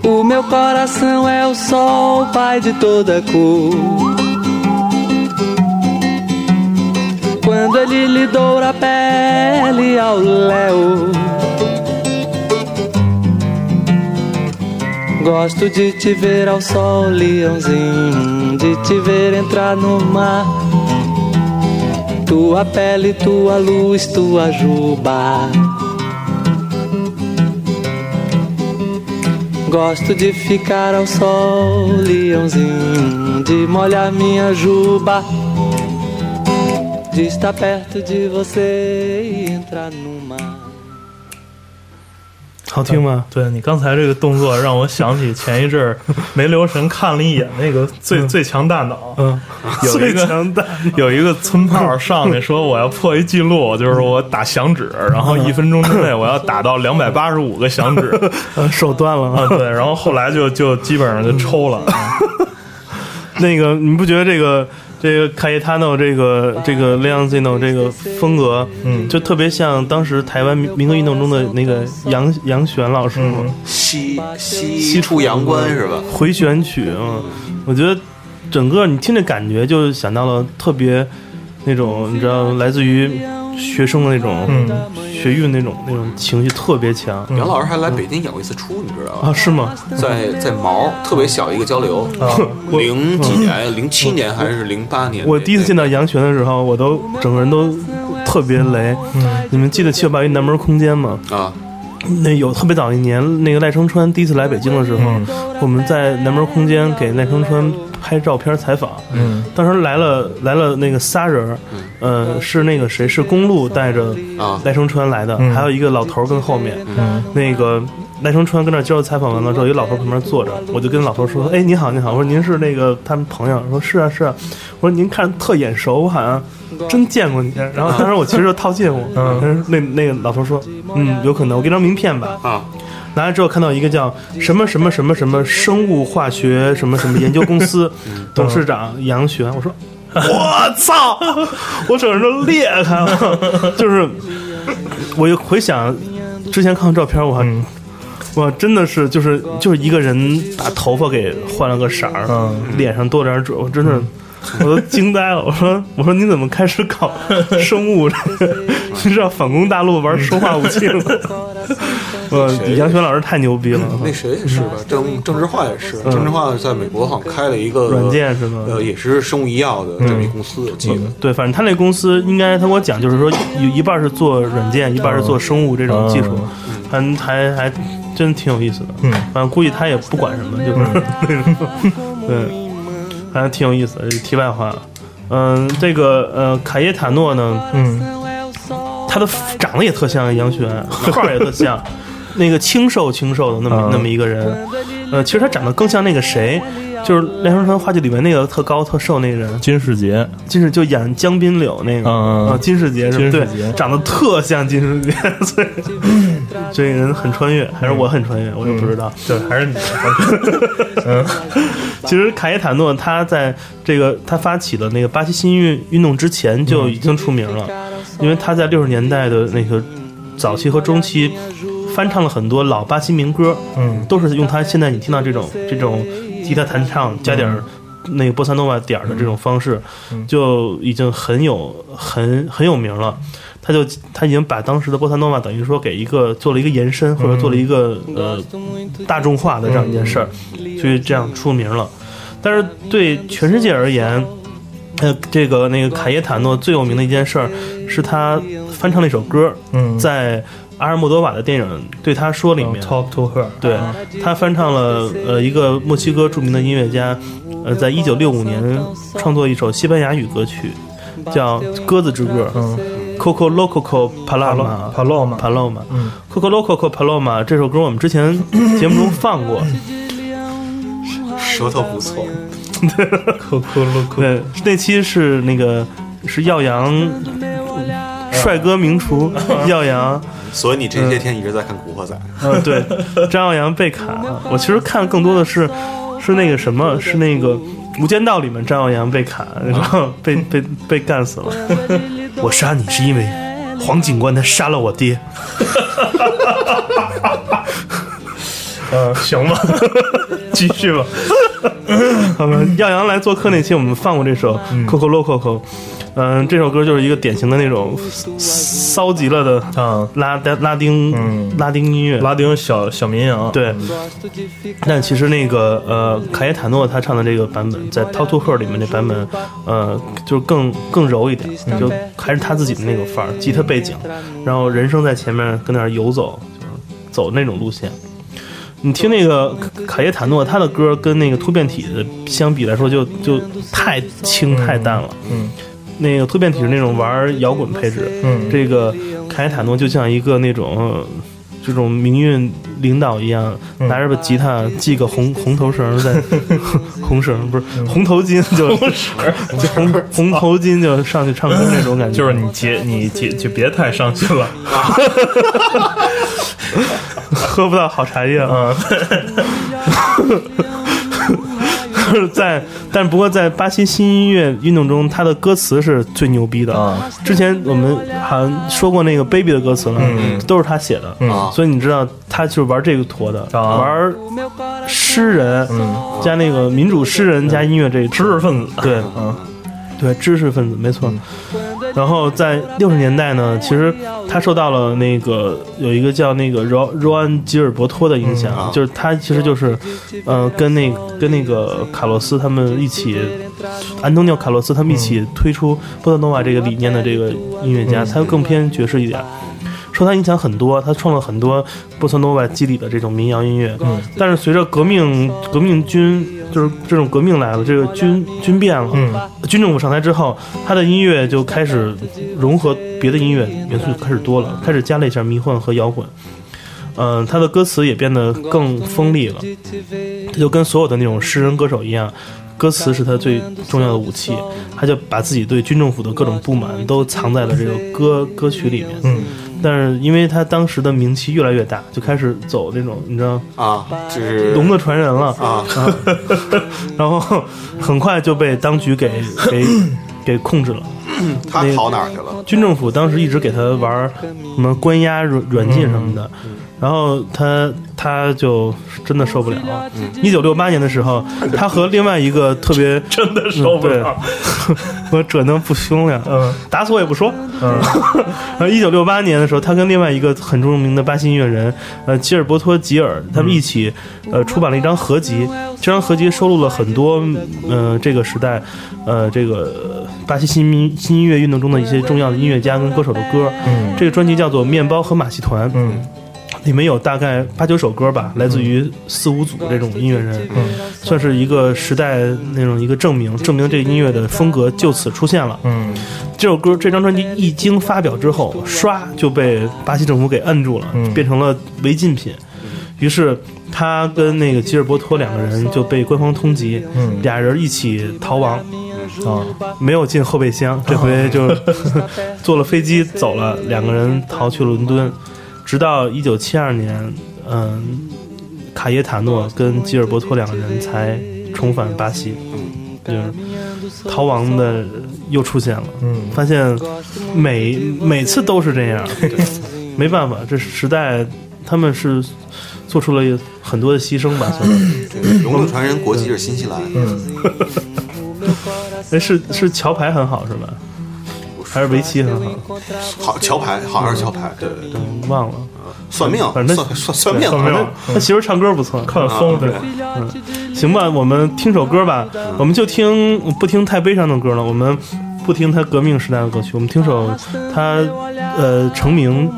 O meu coração é o sol, pai de toda cor. Quando ele lhe doura a pele ao léu. Gosto de te ver ao sol, leãozinho, de te ver entrar no mar. Tua pele, tua luz, tua juba. Gosto de ficar ao sol, leãozinho, de molhar minha juba. De estar perto de você e entrar mar. 好听吗？对你刚才这个动作让我想起前一阵儿没留神看了一眼那个最最强大脑，嗯，有一个最强大 有一个村炮上去说我要破一记录，就是我打响指，然后一分钟之内我要打到两百八十五个响指。呃 手断了。啊，啊。对，然后后来就就基本上就抽了，那个你不觉得这个这个卡耶塔诺这个这个 Leonzino 这个风格，嗯。就特别像当时台湾民民歌运动中的那个杨杨璇老师嘛，西西出阳关。是吧？回旋曲，嗯，我觉得整个你听着感觉就想到了特别那种你知道来自于学生的那种、嗯学运那种那种情绪特别强、杨老师还来北京演过一次出，你知道吗啊，是吗？在在毛特别小一个交流，零几年，零七年还是零八年？我第一次见到杨泉的时候，我都整个人都特别雷。你们记得七九八一南门空间吗？啊，那有特别早一年，那个赖声川第一次来北京的时候，我们在南门空间给赖声川拍照片采访。嗯当时来了来了那个仨人嗯，呃，是那个谁是公路带着啊赖声川来的，嗯还有一个老头跟后面，嗯那个赖声川跟那接受采访完了之后，一老头旁边坐着，我就跟老头说：“哎，你好，你好。”我说：“您是那个他们朋友？”说：“是啊，是啊。”我说：“您看着特眼熟，我好像真见过你。”然后当时我其实就套近乎，嗯，那那个老头说：“嗯，有可能，我给张名片吧。”啊，拿来之后看到一个叫什么什么什么什么生物化学什么什么研究公司 董事长杨璇，我说我操，我整个人都裂开了，就是我又回想之前看的照片，我还。哇，真的是就是就是一个人把头发给换了个色儿，嗯脸上多点褶，我真的我都惊呆了。我说我说你怎么开始搞生物？你知道反攻大陆玩生化武器了？呃，杨轩老师太牛逼了，那谁也是吧？郑郑智化也是，郑智化在美国好像开了一个嗯软件是吗呃，也是生物医药的这么一公司，我记得。对，反正他那公司应该他跟我讲，就是说有一半是做软件，一半是做生物这种技术，还还还真挺有意思的。嗯反正估计他也不管什么，就是 对，还挺有意思的。题外话，嗯，这个呃，卡耶塔诺呢，嗯他的长得也特像杨璇，号儿也特像，那个清瘦清瘦的那么、嗯。那么一个人，呃，其实他长得更像那个谁，就是《梁山川话剧》里面那个特高特瘦那个人，金世杰，金世就演江滨柳那个，嗯啊，金世杰是吧？对金世杰，长得特像金世杰，所以这个人很穿越，还是我很穿越，我也不知道。对，还是你，其实卡耶塔诺他在这个他发起的那个巴西新运运动之前就已经出名了，因为他在六十年代的那个早期和中期翻唱了很多老巴西民歌，嗯。都是用他现在你听到这种这种吉他弹唱加点儿那个波萨诺瓦点儿的这种方式，就已经很有很很有名了。他就他已经把当时的波萨诺瓦等于说给一个做了一个延伸，或者做了一个呃大众化的这样一件事儿，所以这样出名了。但是对全世界而言，呃，这个那个卡耶塔诺最有名的一件事儿是他翻唱了一首歌，嗯，在阿尔莫多瓦的电影《对他说》里面，Talk to her，对他翻唱了呃一个墨西哥著名的音乐家，呃，在一九六五年创作一首西班牙语歌曲，叫《鸽子之歌》。嗯 Coco Loco Paloma Paloma Paloma 嗯 Coco Loco Paloma 这首歌我们之前节目中放过，舌头不错，Coco Loco，对，那期是那个是耀阳 帅哥名厨耀阳。所以你这些天一直在看《古惑仔》嗯，对，张耀扬被砍，我其实看更多的是是那个什么，是那个《无间道》里面张耀扬被砍，然后被被被干死了。我杀你是因为黄警官他杀了我爹。嗯，行吧，继续吧，好吧，耀阳来做客那期我们放过这首《Coco Loco》，嗯，这首歌就是一个典型的那种骚极了的啊，拉拉拉丁、嗯。拉丁音乐，拉丁小小民谣，对，但其实那个呃，卡耶塔诺他唱的这个版本，在《Talk to Her》里面这版本，呃，就是更更柔一点，就还是他自己的那个范儿，吉他背景，然后人声在前面跟那儿游走，就是走那种路线。你听那个卡卡耶塔诺他的歌跟那个突变体的相比来说就，就太轻太淡了。嗯那个突变体是那种玩摇滚配置，嗯这个卡耶塔诺就像一个那种呃这种民运领导一样，嗯。拿着个吉他系个红红头绳在 红绳不是红头巾就 就红红头巾就上去唱歌那种感觉，就是你结你结就别太伤心了，喝不到好茶叶啊。嗯，就是在，但不过在巴西新音乐运动中，他的歌词是最牛逼的。啊之前我们好像说过那个 Baby 的歌词了，嗯都是他写的。啊所以你知道，他就是玩这个坨的，啊玩诗人、嗯加那个民主诗人加音乐这一知识分子，对嗯对知识分子没错。然后在六十年代呢，其实他受到了那个有一个叫那个罗罗安吉尔伯托的影响，嗯就是他其实就是，呃，跟那跟那个卡洛斯他们一起，安东尼奥卡洛斯他们一起推出波特诺瓦这个理念的这个音乐家，他更偏爵士一点。受他影响很多，他创了很多波萨诺瓦基里的这种民谣音乐。嗯，但是随着革命革命军就是这种革命来了，这个军军变了，嗯。军政府上台之后，他的音乐就开始融合别的音乐元素，开始多了，开始加了一下迷幻和摇滚。嗯、他的歌词也变得更锋利了，他就跟所有的那种诗人歌手一样，歌词是他最重要的武器，他就把自己对军政府的各种不满都藏在了这个歌歌曲里面。嗯，但是因为他当时的名气越来越大，就开始走那种你知道啊，就是龙的传人了啊，然后很快就被当局给给给控制了。他跑哪儿去了？军政府当时一直给他玩什么关押软软禁什么的，然后他他就真的受不了。一九六八年的时候，他和另外一个特别 真的受不了。我这能不凶呀，嗯打死我也不说。嗯呃，一九六八年的时候，他跟另外一个很著名的巴西音乐人，呃，吉尔伯托·吉尔，他们一起，呃，出版了一张合集。这张合集收录了很多，呃，这个时代，呃，这个巴西新民新音乐运动中的一些重要的音乐家跟歌手的歌。嗯。这个专辑叫做《面包和马戏团》，嗯。里面有大概八九首歌吧，来自于四五组这种音乐人，嗯。算是一个时代那种一个证明，证明这个音乐的风格就此出现了。嗯。这首歌这张专辑一经发表之后，唰就被巴西政府给摁住了，嗯。变成了违禁品。于是他跟那个吉尔伯托两个人就被官方通缉，嗯。俩人一起逃亡，啊没有进后备箱，这回就 坐了飞机走了，两个人逃去伦敦，直到一九七二年，嗯，卡耶塔诺跟吉尔伯托两个人才重返巴西，嗯就是逃亡的又出现了。嗯。发现每每次都是这样，没办法，这时代他们是做出了很多的牺牲吧，算是。对龙的传人国籍是新西兰，嗯 哎，是是桥牌很好是吧？还是围棋很好？好桥牌，好像是桥牌，对对对，嗯，忘了。算命，反正算算算命，算命。他媳妇唱歌不错，看风对，嗯行吧，我们听首歌吧，我们就听不听太悲伤的歌了，我们不听他革命时代的歌曲，我们听首他呃成名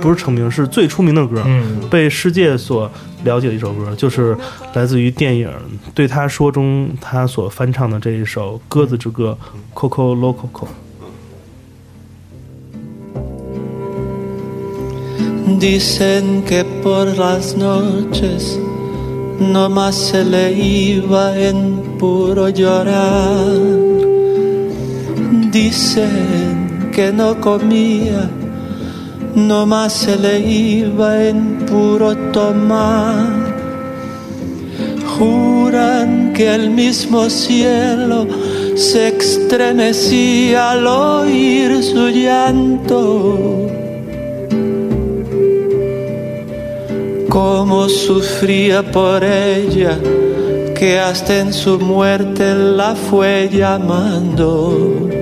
不是成名，是最出名的歌，嗯。被世界所了解的一首歌，就是来自于电影《对他说》中他所翻唱的这一首《鸽子之歌》（Coco Lococo）。Dicen que por las noches no más se le iba en puro llorar. Dicen que no comía, no más se le iba en puro tomar. Juran que el mismo cielo se estremecía al oír su llanto. Cómo sufría por ella, que hasta en su muerte la fue llamando.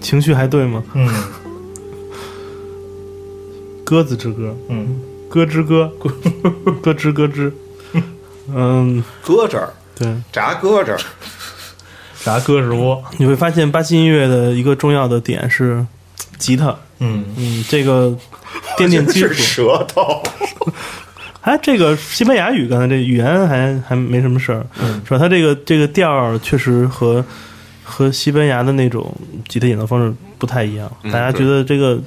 情绪还对吗？嗯鸽子之歌，嗯，咯吱咯，咯吱咯吱。嗯，搁这儿对，炸搁这儿，炸鸽是窝？你会发现巴西音乐的一个重要的点是吉他，嗯嗯，这个奠定基础。舌头。哎，这个西班牙语刚才这语言还还没什么事儿，嗯是吧？它这个这个调儿确实和和西班牙的那种吉他演奏方式不太一样，嗯大家觉得这个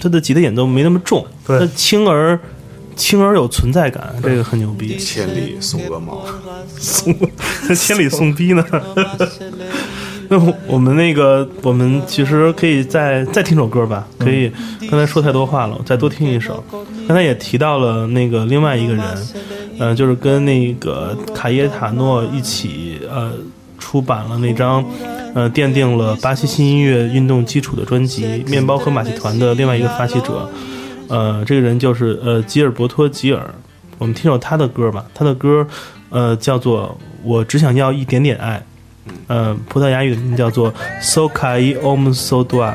它的吉他演奏没那么重，对它轻而轻而有存在感，这个很牛逼。千里送鹅毛，送千里送逼呢？那我我们那个，我们其实可以再再听首歌吧，可以。刚才说太多话了，我再多听一首。刚才也提到了那个另外一个人，呃，就是跟那个卡耶塔诺一起呃出版了那张呃奠定了巴西新音乐运动基础的专辑《面包和马戏团》的另外一个发起者，呃，这个人就是呃吉尔伯托·吉尔。我们听首他的歌吧，他的歌呃叫做《我只想要一点点爱》，呃，葡萄牙语的名叫做 So Kai Om So Dua。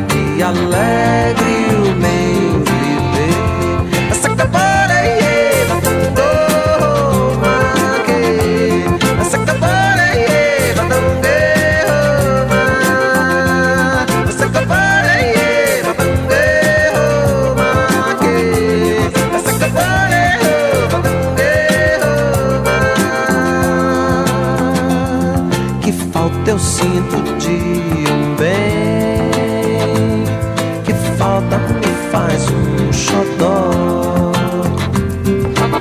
alegre o meu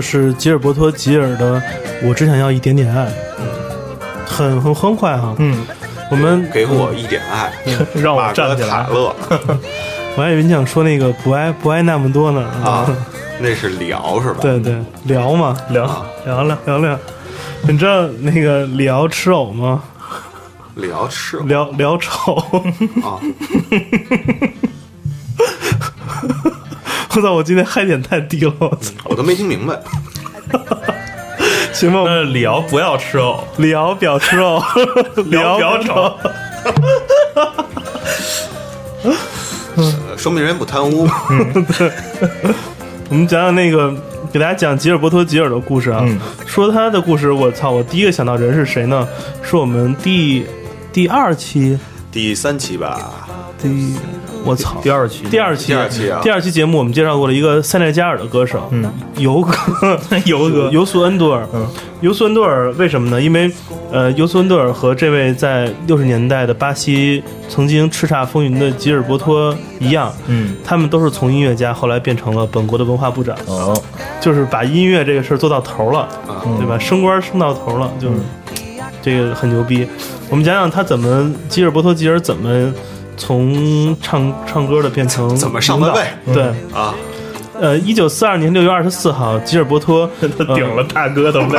就是吉尔伯托·吉尔的《我只想要一点点爱》，很很欢快哈。嗯，我们给我一点爱，让我站起来塔。勒我还以为你想说那个不爱不爱那么多呢啊，那是聊是吧？对对，聊嘛，聊聊聊聊聊。你知道那个李敖吃藕吗？辽是聊聊丑。啊，我操！我今天嗨点太低了，我操！没听明白。行吧，我们那李敖不要吃肉，李敖表吃肉，李敖表丑。呃说明人不贪污。我们讲讲那个，给大家讲吉尔伯托·吉尔的故事啊。嗯说他的故事，我操！我第一个想到人是谁呢？是我们第第二期第三期吧，第，我操！第二期，第二期，第二期啊。第二期节目我们介绍过了一个塞内加尔的歌手，嗯，尤哥，尤哥尤苏恩多尔，嗯，尤苏恩多尔为什么呢？因为，呃，尤苏恩多尔和这位在六十年代的巴西曾经叱咤风云的吉尔伯托一样，嗯，他们都是从音乐家，后来变成了本国的文化部长，哦，就是把音乐这个事儿做到头了，对吧？升官升到头了，就是、这个很牛逼。我们讲讲他怎么吉尔伯托吉尔怎么从唱唱歌的变成怎么上的位对，啊，呃，一九四二年六月二十四号，吉尔伯托 他顶了大哥的位，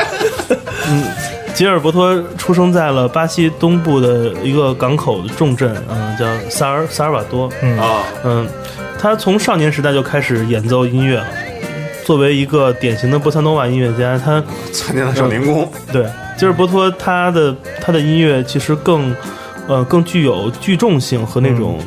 嗯吉尔伯托出生在了巴西东部的一个港口重镇，嗯、叫萨尔萨尔瓦多。嗯。啊，嗯，他从少年时代就开始演奏音乐了。作为一个典型的波萨诺瓦音乐家，他参加了少年宫，对。吉尔伯托他的他的音乐其实更呃更具有聚众性和那种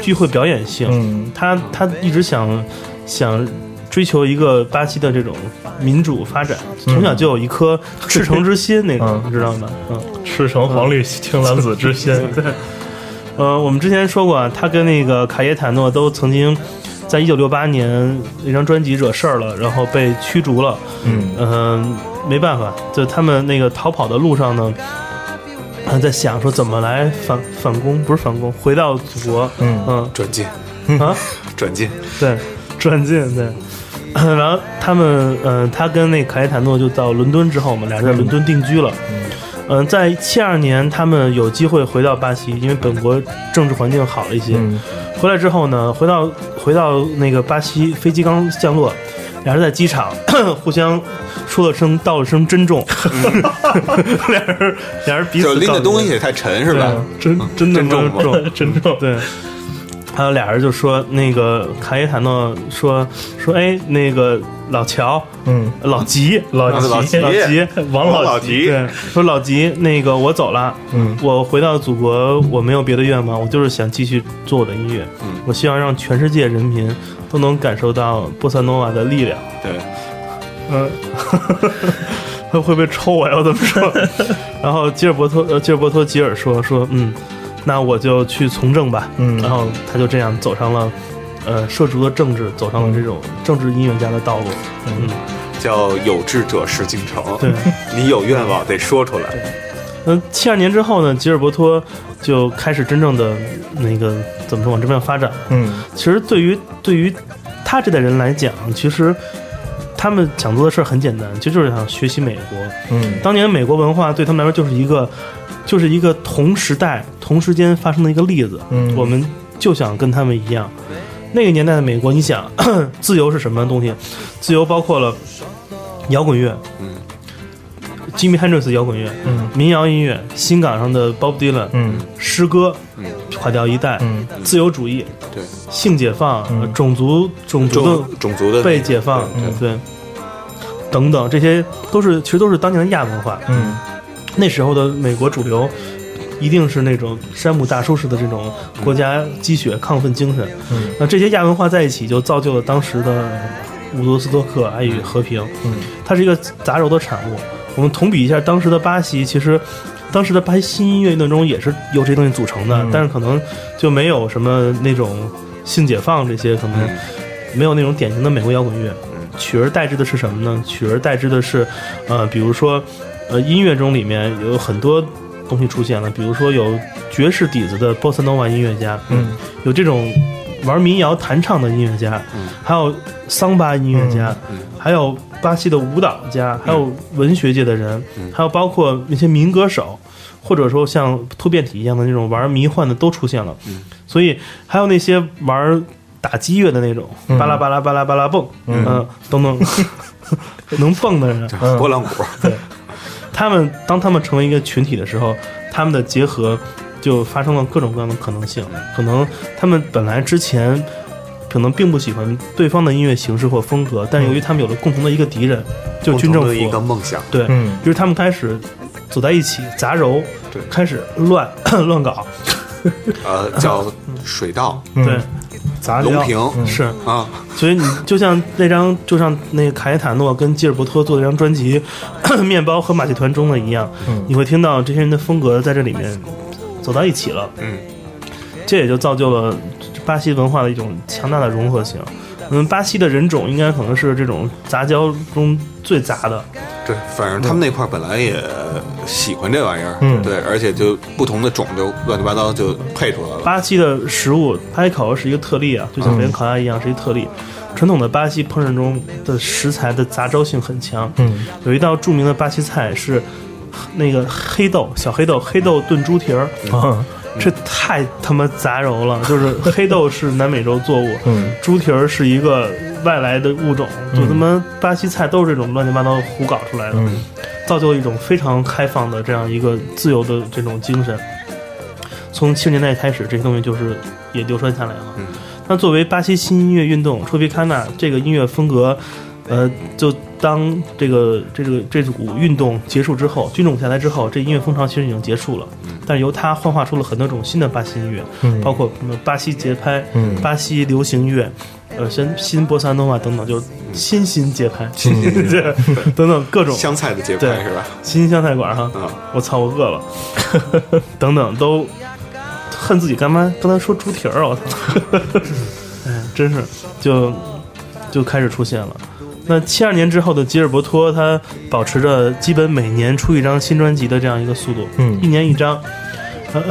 聚会表演性。嗯他他一直想想追求一个巴西的这种民主发展，从小就有一颗赤诚之心，那种、嗯你知道吗？嗯，赤诚黄绿青蓝紫之心，对。呃，我们之前说过啊，他跟那个卡耶塔诺都曾经在一九六八年那张专辑惹事儿了，然后被驱逐了。嗯嗯、没办法，就他们那个逃跑的路上呢，啊，在想说怎么来反反攻，不是反攻，回到祖国。嗯嗯转进，啊，转进，对，转进对。然后他们，嗯、他跟那卡耶塔诺就到伦敦之后嘛，俩人在伦敦定居了。嗯、在七二年，他们有机会回到巴西，因为本国政治环境好了一些。嗯回来之后呢，回到回到那个巴西，飞机刚降落，俩人在机场互相说了声道了声珍重，俩人俩人彼此就拎告别的东西也太沉是吧？真真的真重吗重真 重，对。还有俩人就说，那个卡耶塔诺说说，哎，那个老乔，嗯，老吉，老老吉老吉，王王老吉，吉，对，说老吉，那个我走了，嗯我回到祖国，我没有别的愿望，我就是想继续做我的音乐，嗯我希望让全世界人民都能感受到波萨诺瓦的力量。对，嗯，会 会不会抽我呀？我怎么说？然后吉尔伯托呃，吉尔伯托吉尔说说，嗯，那我就去从政吧。嗯然后他就这样走上了。呃，涉足了政治，走上了这种政治音乐家的道路。嗯，叫有志者事竟成。对，你有愿望得说出来。嗯，七二年之后呢，吉尔伯托就开始真正的那个怎么说往这边发展。嗯其实对于对于他这代人来讲，其实他们想做的事儿很简单，就就是想学习美国。嗯当年美国文化对他们来说就是一个，就是一个同时代、同时间发生的一个例子。嗯我们就想跟他们一样。那个年代的美国，你想，自由是什么东西？自由包括了摇滚乐，嗯，Jimmy Hendrix 摇滚乐，嗯民谣音乐，新港上的 Bob Dylan，嗯诗歌，嗯垮掉一代，嗯自由主义，对，性解放，嗯呃种族种族的种种族的被解放，对嗯对，等等，这些都是其实都是当年的亚文化。嗯那时候的美国主流一定是那种山姆大叔式的这种国家积雪亢奋精神。嗯那这些亚文化在一起，就造就了当时的伍德斯托克爱与和平。嗯它是一个杂糅的产物。我们同比一下当时的巴西，其实当时的巴西新音乐运动中也是由这些东西组成的，嗯但是可能就没有什么那种性解放这些，可能嗯没有那种典型的美国摇滚乐。取而代之的是什么呢？取而代之的是，呃，比如说，呃，音乐中里面有很多东西出现了，比如说有爵士底子的波斯诺瓦音乐家，嗯，有这种玩民谣弹唱的音乐家，嗯。还有桑巴音乐家，嗯还有巴西的舞蹈家，还有文学界的人，嗯。还有包括那些民歌手，或者说像突变体一样的那种玩迷幻的都出现了。嗯。所以还有那些玩打击乐的那种，嗯。巴拉巴拉巴拉巴拉蹦，嗯。嗯，等等，能蹦的人，嗯。拨浪鼓，对。他们当他们成为一个群体的时候，他们的结合就发生了各种各样的可能性。可能他们本来之前可能并不喜欢对方的音乐形式或风格，但由于他们有了共同的一个敌人，就军政共同的一个，梦想，对，嗯。于是他们开始走在一起杂糅对，开始乱 乱搞，呃，叫水稻、嗯。对，杂交龙平嗯。是。啊，所以你就像那张，就像那个卡耶塔诺跟吉尔伯托做的那张专辑《面包和马戏团》中的一样，嗯。你会听到这些人的风格在这里面走到一起了。嗯，这也就造就了巴西文化的一种强大的融合性。嗯，巴西的人种应该可能是这种杂交中最杂的。对，反正他们那块儿本来也喜欢这玩意儿，嗯对，而且就不同的种就乱七八糟就配出来了，巴西的食物，巴西烤肉是一个特例啊，就像北京烤鸭一样是一个特例。传统的巴西烹饪中的食材的杂交性很强，嗯有一道著名的巴西菜是那个黑豆，小黑豆，黑豆炖猪蹄儿，啊这太他妈杂糅了。就是黑豆是南美洲作物，嗯猪蹄儿是一个外来的物种，就他妈巴西菜都是这种乱七八糟胡搞出来的，嗯造就了一种非常开放的这样一个自由的这种精神。从七十年代开始，这些东西就是也流传下来了。嗯那作为巴西新音乐运动 Tropicana 这个音乐风格，呃，就当这个这个这股运动结束之后，军种下来之后，这音乐风潮其实已经结束了。但是由它幻化出了很多种新的巴西音乐，嗯。包括什么巴西节拍、嗯。巴西流行乐，呃，新新波萨诺瓦等等，就新新节拍，对，等等各种。香菜的节拍对是吧？新香菜馆哈。啊，我操，我饿了，等等都恨自己干妈刚才说猪蹄儿，我操，哎，真是就就开始出现了。那七二年之后的吉尔伯托，他保持着基本每年出一张新专辑的这样一个速度，嗯一年一张，呃，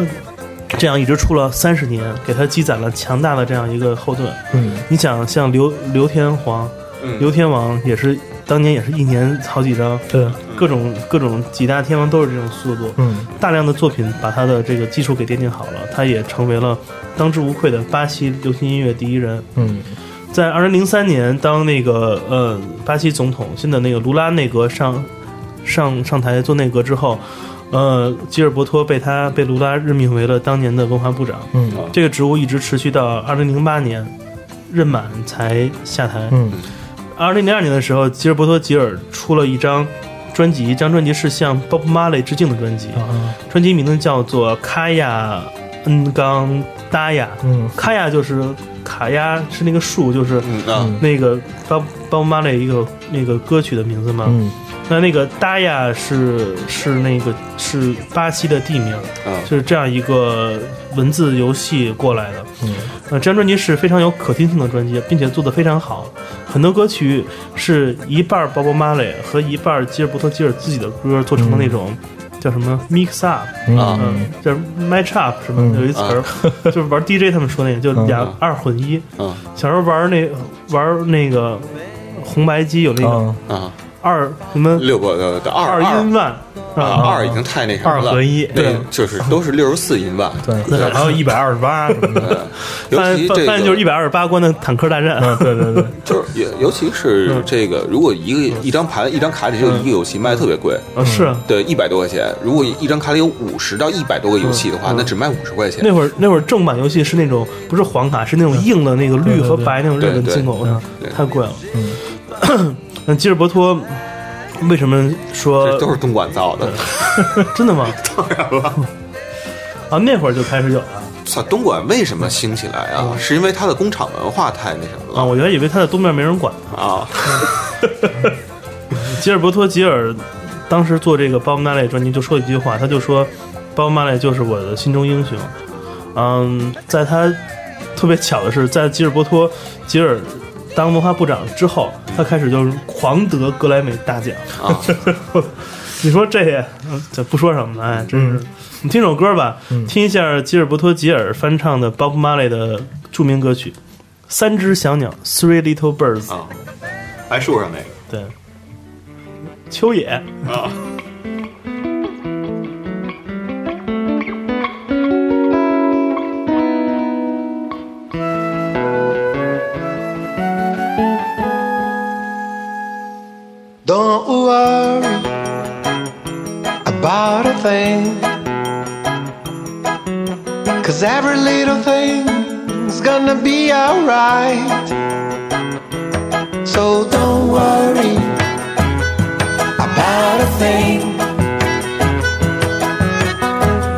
这样一直出了三十年，给他积攒了强大的这样一个后盾。嗯你想，像刘刘天皇、嗯刘天王也是当年也是一年好几张，对各种各种几大天王都是这种速度。嗯大量的作品把他的这个基础给奠定好了，他也成为了当之无愧的巴西流行音乐第一人。嗯在二零零三年，当那个呃巴西总统新的那个卢拉内阁上上上台做内阁之后，呃吉尔伯托被他被卢拉任命为了当年的文化部长，嗯。这个职务一直持续到二零零八年任满才下台。嗯。二零零二年的时候，吉尔伯托吉尔出了一张专辑，这张专辑是向 Bob Marley 致敬的专辑。嗯专辑名字叫做《卡亚恩冈达亚》，嗯。卡亚就是卡亚是那个树，就是那个包包马雷一个那个歌曲的名字嘛。嗯那那个达亚是是那个是巴西的地名，啊就是这样一个文字游戏过来的。嗯呃，这张专辑是非常有可听性的专辑，并且做得非常好。很多歌曲是一半包包马雷和一半吉尔伯特吉尔自己的歌做成的那种、叫什么 mix up，嗯。嗯，叫 match up 什么，有一词儿，就是玩 DJ 他们说那个，就俩嗯。二混一。嗯。小时候玩那玩那个红白机有那个、二什么？六个的的二二音万啊，二已经太那什么了，二合一对就是都是六十四音万，对，还有一百二十八什么的，尤其这个发现就是一百二十八关的坦克大战，嗯，对对对，就是尤尤其是这个，如果一个一张盘一张卡里只有一个游戏，卖的特别贵，啊是啊。对，一百多块钱。如果一张卡里有五十到一百多个游戏的话，那只卖五十块钱。那会儿那会儿正版游戏是那种不是黄卡，是那种硬的那个绿和白那种日本进口的太贵了。嗯，那吉尔伯托为什么说这都是东莞造的，真的吗？当然了。啊，那会儿就开始有了操，东莞为什么兴起来啊？是因为它的工厂文化太那什么了啊！了我原来以为他在东面没人管呢。啊？吉尔伯托·吉尔当时做这个《鲍勃·马雷》专辑就说一句话，他就说：“鲍勃·马雷就是我的心中英雄。”嗯，在他特别巧的是，在吉尔伯托·吉尔当文化部长之后，他开始就是狂得格莱美大奖。啊 你说这也，嗯这不说什么了，哎，真是。你听首歌吧，听一下吉尔伯托·吉尔翻唱的 Bob Marley 的著名歌曲《三只小鸟》（Three Little Birds）。啊，还树上那个对，秋野。啊。Cause every little thing's gonna be alright. So don't worry about a thing.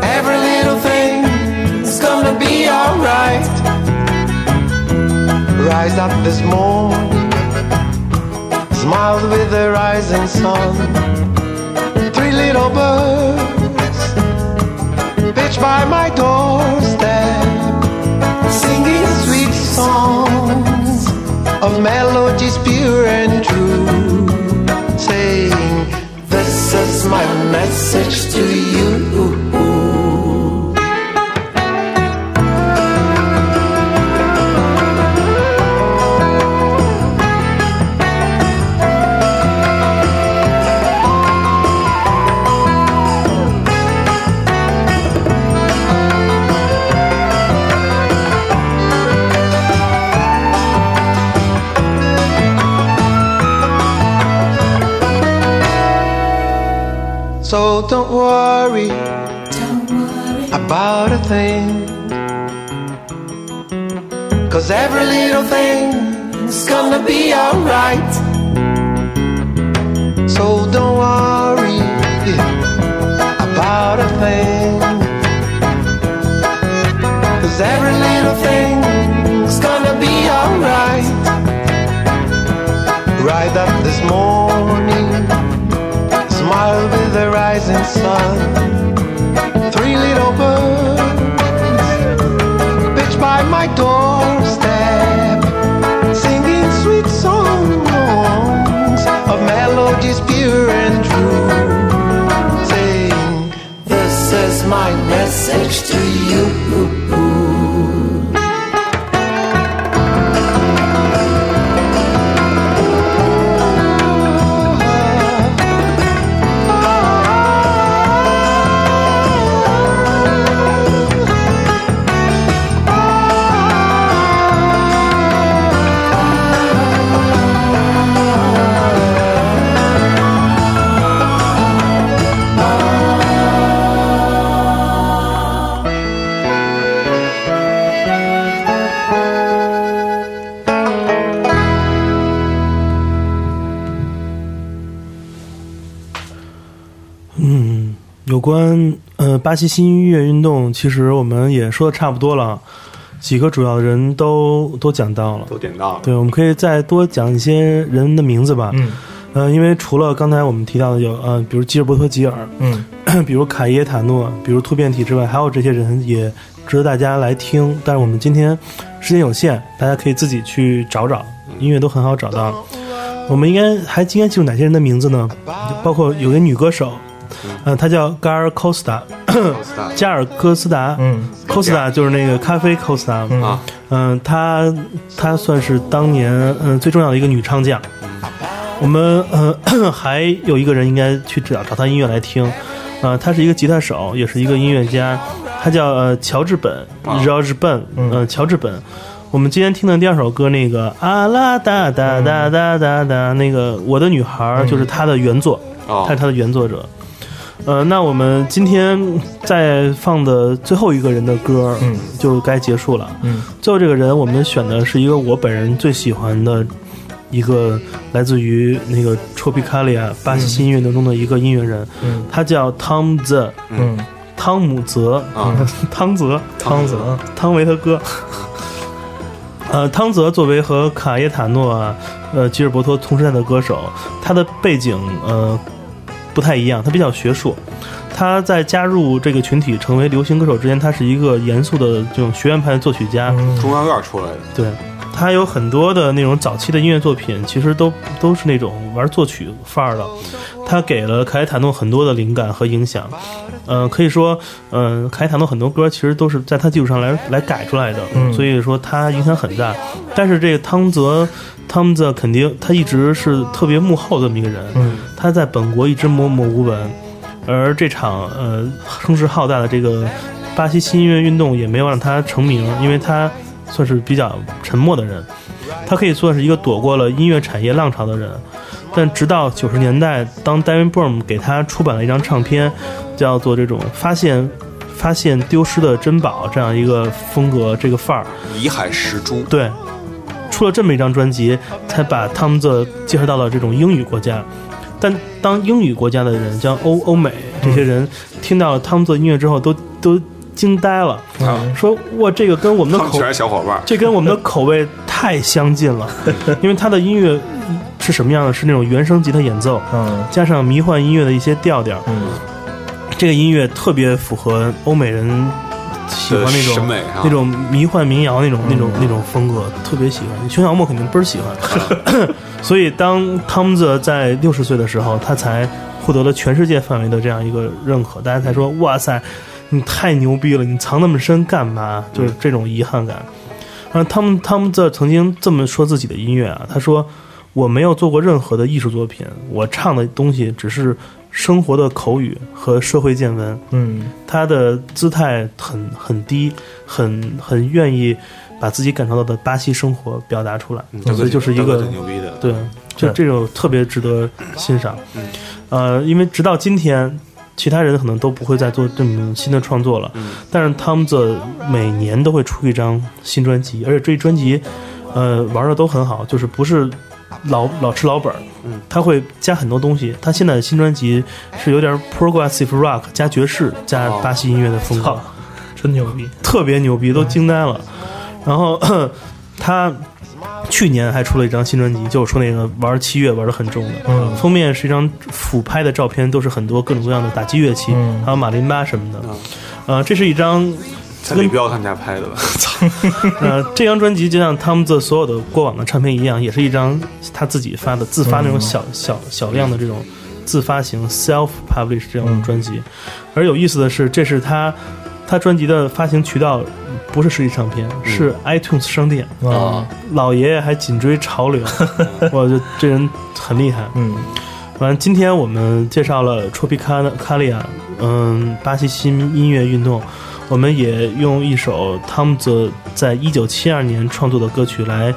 Every little thing's gonna be alright. Rise up this morning smiled with the rising sun. Three little birds pitched by my doorstep, songs of melodies pure and true, saying, This is my message to you. So don't worry, about a thing. Cause every little thing is gonna be alright. So don't worry about a thing. Cause every little thing is gonna be alright. Right up this morning rising sun. Three little birds pitched by my doorstep, singing sweet songs of melodies pure and true, saying, This is my message to you. 嗯，有关呃巴西新音乐运动，其实我们也说的差不多了，几个主要的人都都讲到了。都点到了。对，我们可以再多讲一些人的名字吧。嗯呃，因为除了刚才我们提到的有呃，比如吉尔伯托·吉尔，嗯 比如卡耶塔诺，比如突变体之外，还有这些人也值得大家来听。但是我们今天时间有限，大家可以自己去找找，音乐都很好找到。我们应该还应该记住哪些人的名字呢？包括有个女歌手，呃，他叫 Gar Costa，加尔科斯达。嗯。Costa 就是那个咖啡 Costa，嗯、啊，她她算是当年嗯、最重要的一个女唱将。我们呃 还有一个人应该去找找他音乐来听，呃，他是一个吉他手，也是一个音乐家，他叫呃乔治本啊。（George Ben），呃，乔治本。我们今天听的第二首歌，那个啊啦哒哒哒哒哒哒，那个我的女孩就是他的原作，哦。他是他的原作者。呃，那我们今天在放的最后一个人的歌，嗯，就该结束了。嗯，最后这个人，我们选的是一个我本人最喜欢的一个来自于那个 Tropicalia 巴西新音乐当中的一个音乐人，嗯。他叫汤泽，嗯。汤姆泽，啊，汤泽，汤泽，汤唯他哥。呃，汤泽作为和卡耶塔诺啊、呃吉尔伯托同时代的歌手，他的背景呃不太一样，他比较学术。他在加入这个群体成为流行歌手之前，他是一个严肃的这种学院派的作曲家。中央院出来的，对，他有很多的那种早期的音乐作品，其实都都是那种玩作曲范儿的。他给了凯塔诺很多的灵感和影响，呃，可以说，嗯、凯塔诺很多歌其实都是在他基础上来来改出来的，嗯所以说他影响很大。但是这个汤泽，汤泽肯定他一直是特别幕后的这么一个人，嗯他在本国一直默默无闻，而这场呃声势浩大的这个巴西新音乐运动也没有让他成名，因为他算是比较沉默的人，他可以算是一个躲过了音乐产业浪潮的人。但直到九十年代，当 David Bohm 给他出版了一张唱片，叫做这种发现发现丢失的珍宝这样一个风格这个范儿，遗海石珠，对，出了这么一张专辑，才把汤姆泽介绍到了这种英语国家。但当英语国家的人，像欧欧美这些人，听到汤姆泽音乐之后，都都惊呆了，说哇，这个跟我们的口他们全是小伙伴，这跟我们的口味太相近了，因为他的音乐是什么样的？是那种原声吉他演奏，嗯。加上迷幻音乐的一些调调，嗯。这个音乐特别符合欧美人喜欢那种审美啊。那种迷幻民谣那种、那种那种风格，特别喜欢。熊小莫肯定倍儿喜欢。所以当汤姆泽在六十岁的时候，他才获得了全世界范围的这样一个认可，大家才说哇塞，你太牛逼了，你藏那么深干嘛？就是这种遗憾感。啊，他们他们这曾经这么说自己的音乐啊，他说我没有做过任何的艺术作品，我唱的东西只是生活的口语和社会见闻。嗯他的姿态很很低，很很愿意把自己感受到的巴西生活表达出来，嗯所以就是一个挺牛逼的，对，就这种特别值得欣赏。嗯呃，因为直到今天，其他人可能都不会再做这么新的创作了，嗯。但是汤姆泽每年都会出一张新专辑，而且这专辑，呃，玩的都很好，就是不是老老吃老本儿，嗯，他会加很多东西。他现在的新专辑是有点 progressive rock 加爵士加哦。巴西音乐的风格，操真牛逼，特别牛逼，都惊呆了。然后 他去年还出了一张新专辑，就是说那个玩七月玩的很重的，嗯封面是一张俯拍的照片，都是很多各种各样的打击乐器，嗯还有马林巴什么的。嗯呃，这是一张在李彪他们家拍的吧？操，呃，这张专辑就像他们的所有的过往的唱片一样，也是一张他自己发的自发那种小、小小量的这种自发型 self publish 这种专辑。而有意思的是，这是他他专辑的发行渠道不是实体唱片，是 iTunes 商店。啊老爷爷还紧追潮流，我觉得这人很厉害。嗯反正今天我们介绍了 Tropicalia，嗯，巴西新音乐运动，我们也用一首汤姆泽在一九七二年创作的歌曲来，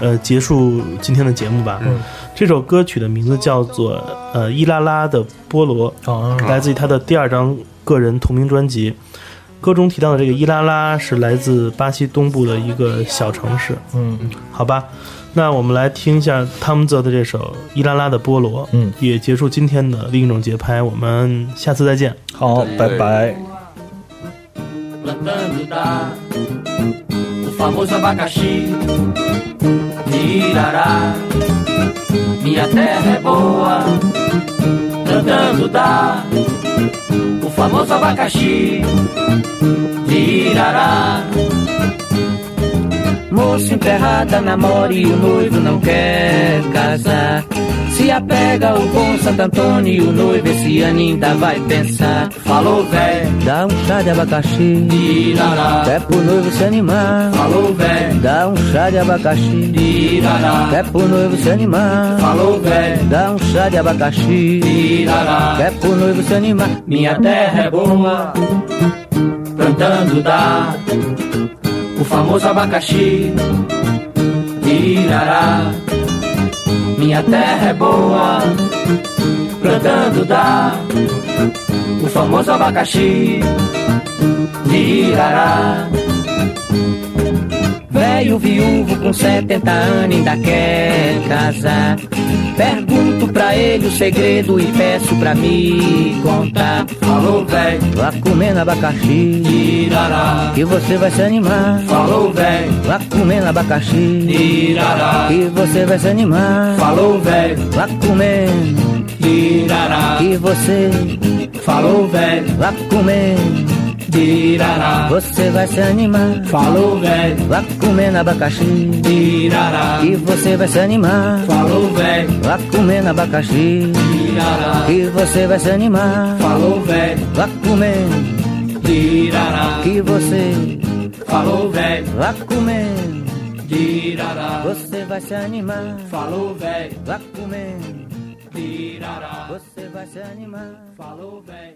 呃，结束今天的节目吧。嗯这首歌曲的名字叫做呃伊拉拉的菠萝，啊来自于他的第二张个人同名专辑。歌中提到的这个伊拉拉是来自巴西东部的一个小城市，嗯好吧？那我们来听一下汤姆泽的这首《伊拉拉的菠萝》，嗯，也结束今天的另一种节拍。我们下次再见。好，拜拜。cantando dá o famoso abacaxi de Irará. Moça enterrada namora e o noivo não quer casar. Se apega o bom Santo Antônio o noivo esse ano ainda vai pensar. Falou, véi, Dá um chá de abacaxi, irará. é pro noivo se animar. Falou, véi, Dá um chá de abacaxi, irará. é pro noivo se animar. Falou, véi, Dá um chá de abacaxi, irará. é pro noivo se animar. Minha terra é boa, plantando dá o famoso abacaxi. Irará. Minha terra é boa, plantando dá o famoso abacaxi. Irará. Velho viúvo com 70 anos ainda quer casar. Pergunto pra ele o segredo e peço pra me contar. Falou, véi, Vá comendo abacaxi, irará. que você vai se animar. Falou, véi, Vá comendo abacaxi, irará. que você vai se animar. Falou, véi, Vá comendo, irará. que você Falou, véi, vá comendo, irará. você vai se animar. Falou, véi, Vá comendo abacaxi, irará. que você vai se animar. Falou, véi, Vá comendo abacaxi, irará. que você vai se animar. Falou, véi, Vá comendo, irará. que você Falou, véi, vá comendo, irará. você vai se animar. Falou, véi, Vá comendo, irará. você vai se animar. Falou, abacaxi.